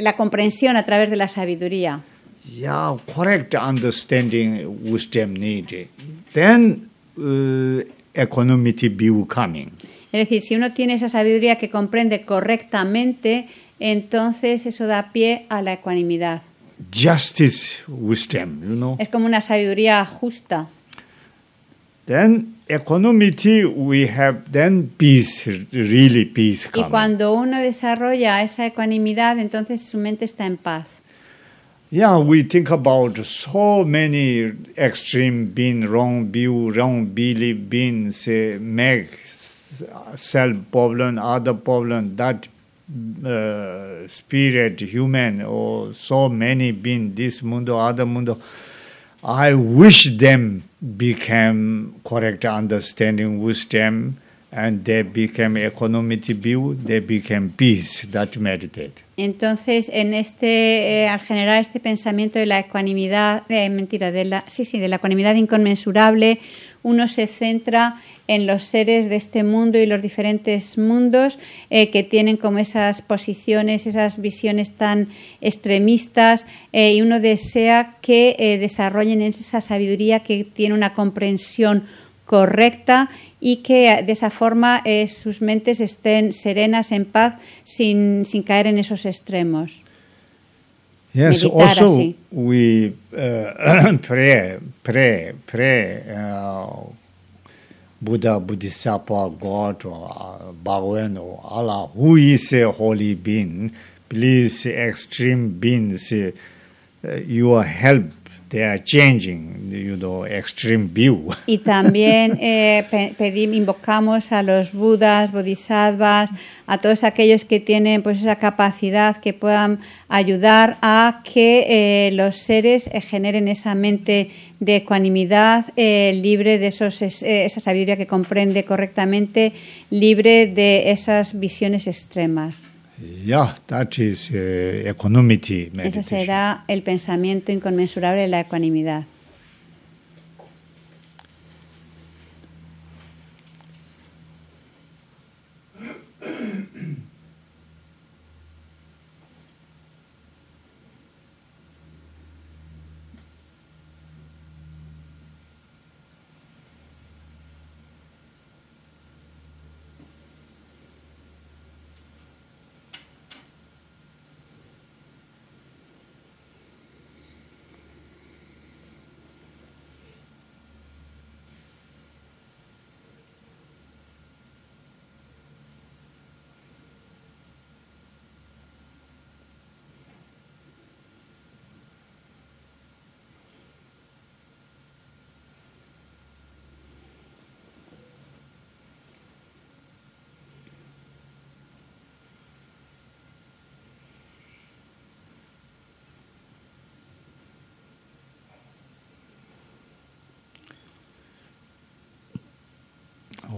la comprensión a través de la sabiduría. Yeah, correct understanding wisdom need. Then uh, equanimity view coming. Es decir, si uno tiene esa sabiduría que comprende correctamente, entonces eso da pie a la ecuanimidad. Justice wisdom, you know. Es como una sabiduría justa. Then equanimity we have then peace, really peace Y cuando uno desarrolla esa ecuanimidad, entonces su mente está en paz. Yeah, we think about so many extreme being wrong view, wrong belief, being say make self problem, other problem, that uh, spirit, human, or so many being this mundo, other mundo. I wish them became correct understanding wisdom, and they became view. They peace. That meditate. Entonces, en este, eh, al generar este pensamiento de la ecuanimidad, eh, mentira, de la, sí, sí, de la ecuanimidad inconmensurable, uno se centra en los seres de este mundo y los diferentes mundos eh, que tienen como esas posiciones, esas visiones tan extremistas, eh, y uno desea que eh, desarrollen esa sabiduría que tiene una comprensión correcta y que de esa forma sus mentes estén serenas, en paz, sin caer en esos extremos. Yes, meditar also así. we uh, pray, pray, pray. Uh, Buddha, Bodhisattva, God, or uh, Bhagavan, or Allah, who is a holy being, please, extreme beings, uh, your help. They are changing, you know, extreme view. Y también [laughs] eh, pe- pedim- invocamos a los budas, bodhisattvas, a todos aquellos que tienen pues esa capacidad que puedan ayudar a que eh, los seres eh, generen esa mente de ecuanimidad eh, libre de esos, es- esa sabiduría que comprende correctamente, libre de esas visiones extremas. Yeah, that is uh, equanimity Ese será el pensamiento inconmensurable de la ecuanimidad.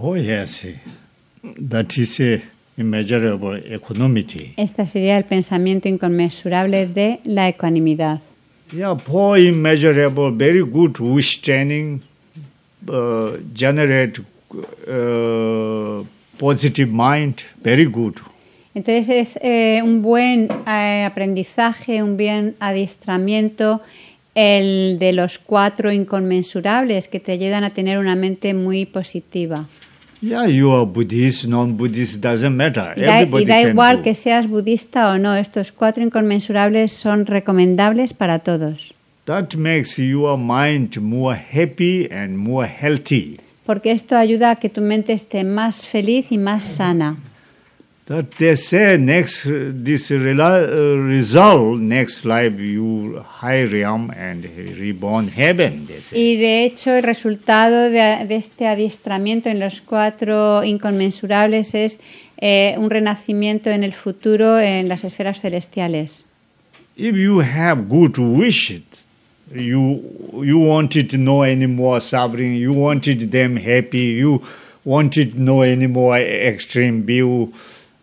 Oh, yes. That is a immeasurable equanimity. Este sería el pensamiento inconmensurable de la ecuanimidad. Yeah, for immeasurable, very good wish training, uh, generate uh, positive mind, very good. Entonces es eh, un buen eh, aprendizaje, un buen adiestramiento el de los cuatro inconmensurables que te ayudan a tener una mente muy positiva. Yeah, you are Buddhist, non-Buddhist, doesn't matter. Y da, Everybody y da igual do. que seas budista o no, estos cuatro inconmensurables son recomendables para todos, That makes your mind more happy and more healthy. porque esto ayuda a que tu mente esté más feliz y más sana. That they say next this uh, result next life you high realm and reborn heaven. They say. Y de hecho el resultado de, de este adiestramiento en los cuatro inconmensurables es eh, un renacimiento en el futuro en las esferas celestiales. If you have good wish, you you wanted to know any more suffering, you wanted them happy, you wanted to know any more extreme view,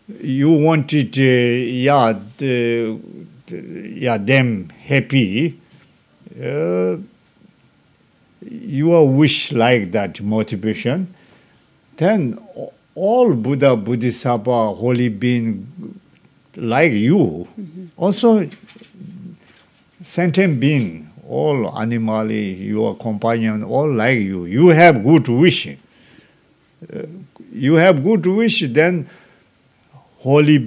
you wanted uh, yeah the, the, yeah them happy uh, your wish like that motivation then all buddha bodhisattva holy being like you mm-hmm. also sentient being all animal your companion all like you you have good wish uh, you have good wish then uh, holy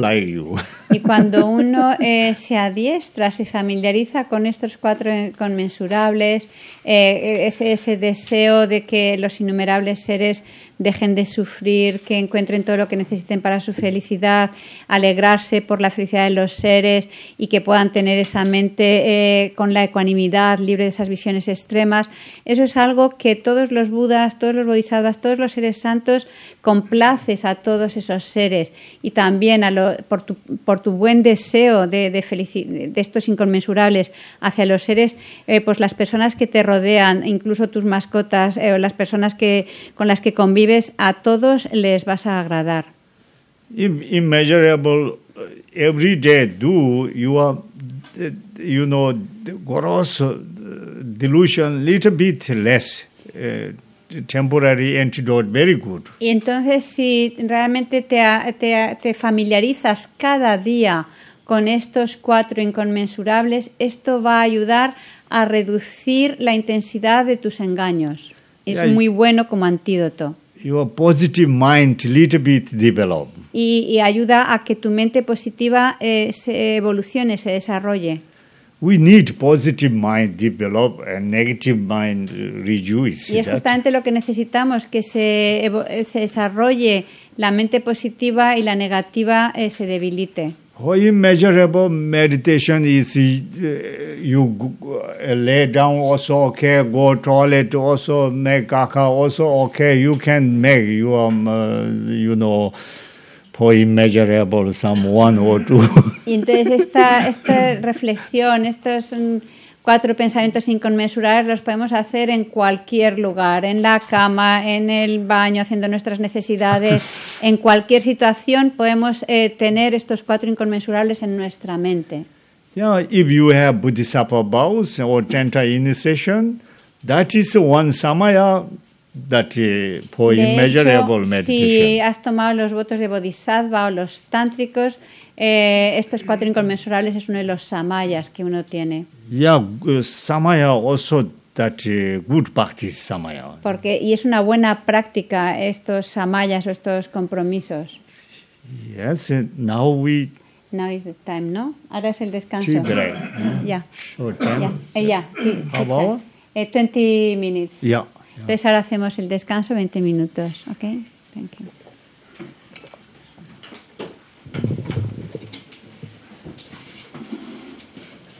like you. [laughs] Y cuando uno eh, se adiestra, se familiariza con estos cuatro conmensurables, eh, ese deseo de que los innumerables seres dejen de sufrir, que encuentren todo lo que necesiten para su felicidad, alegrarse por la felicidad de los seres y que puedan tener esa mente eh, con la ecuanimidad, libre de esas visiones extremas. Eso es algo que todos los budas, todos los bodhisattvas, todos los seres santos complaces a todos esos seres y también a lo- por, tu, por tu buen deseo de, de, de estos inconmensurables hacia los seres, eh, pues las personas que te rodean, incluso tus mascotas eh, o las personas que, con las que convives, a todos les vas a agradar. Im- immeasurable uh, every day do you are uh, you know gross uh, delusion little bit less uh, temporary antidote very good Y entonces si realmente te, te te familiarizas cada día con estos cuatro inconmensurables, esto va a ayudar a reducir la intensidad de tus engaños. Es Ya, y- muy bueno como antídoto. Your positive mind little bit develop Y, y ayuda a que tu mente positiva eh, se evolucione, se desarrolle. we need positive mind develop and negative mind reduce Y es justamente lo que necesitamos, que se, eh, se desarrolle la mente positiva y la negativa eh, se debilite. Oh, immeasurable meditation is uh, you uh, lay down also okay, go toilet also make kaka also okay. You can make you um uh, you know for immeasurable some one or two. Entonces esta, esta reflexión, estos mm, cuatro pensamientos inconmensurables los podemos hacer en cualquier lugar, en la cama, en el baño, haciendo nuestras necesidades, [laughs] en cualquier situación podemos eh, tener estos cuatro inconmensurables en nuestra mente. yeah, if you have Bodhisattva vows or Tantra initiation, that is one samaya that uh, for De immeasurable hecho, si has tomado los votos de Bodhisattva o los tántricos, eh, estos cuatro inconmensurables es uno de los samayas que uno tiene. Yeah, uh, samaya also that uh, good practice samaya. Porque, y es una buena práctica estos samayas o estos compromisos. Yes, uh, now we Now is the time, ¿no? Ahora es el descanso. tea break. Ya, Short ya, eh, ya. sí, How about? eh, 20 minutes. Yeah. Entonces ahora hacemos el descanso 20 minutos. ¿Ok? Thank you.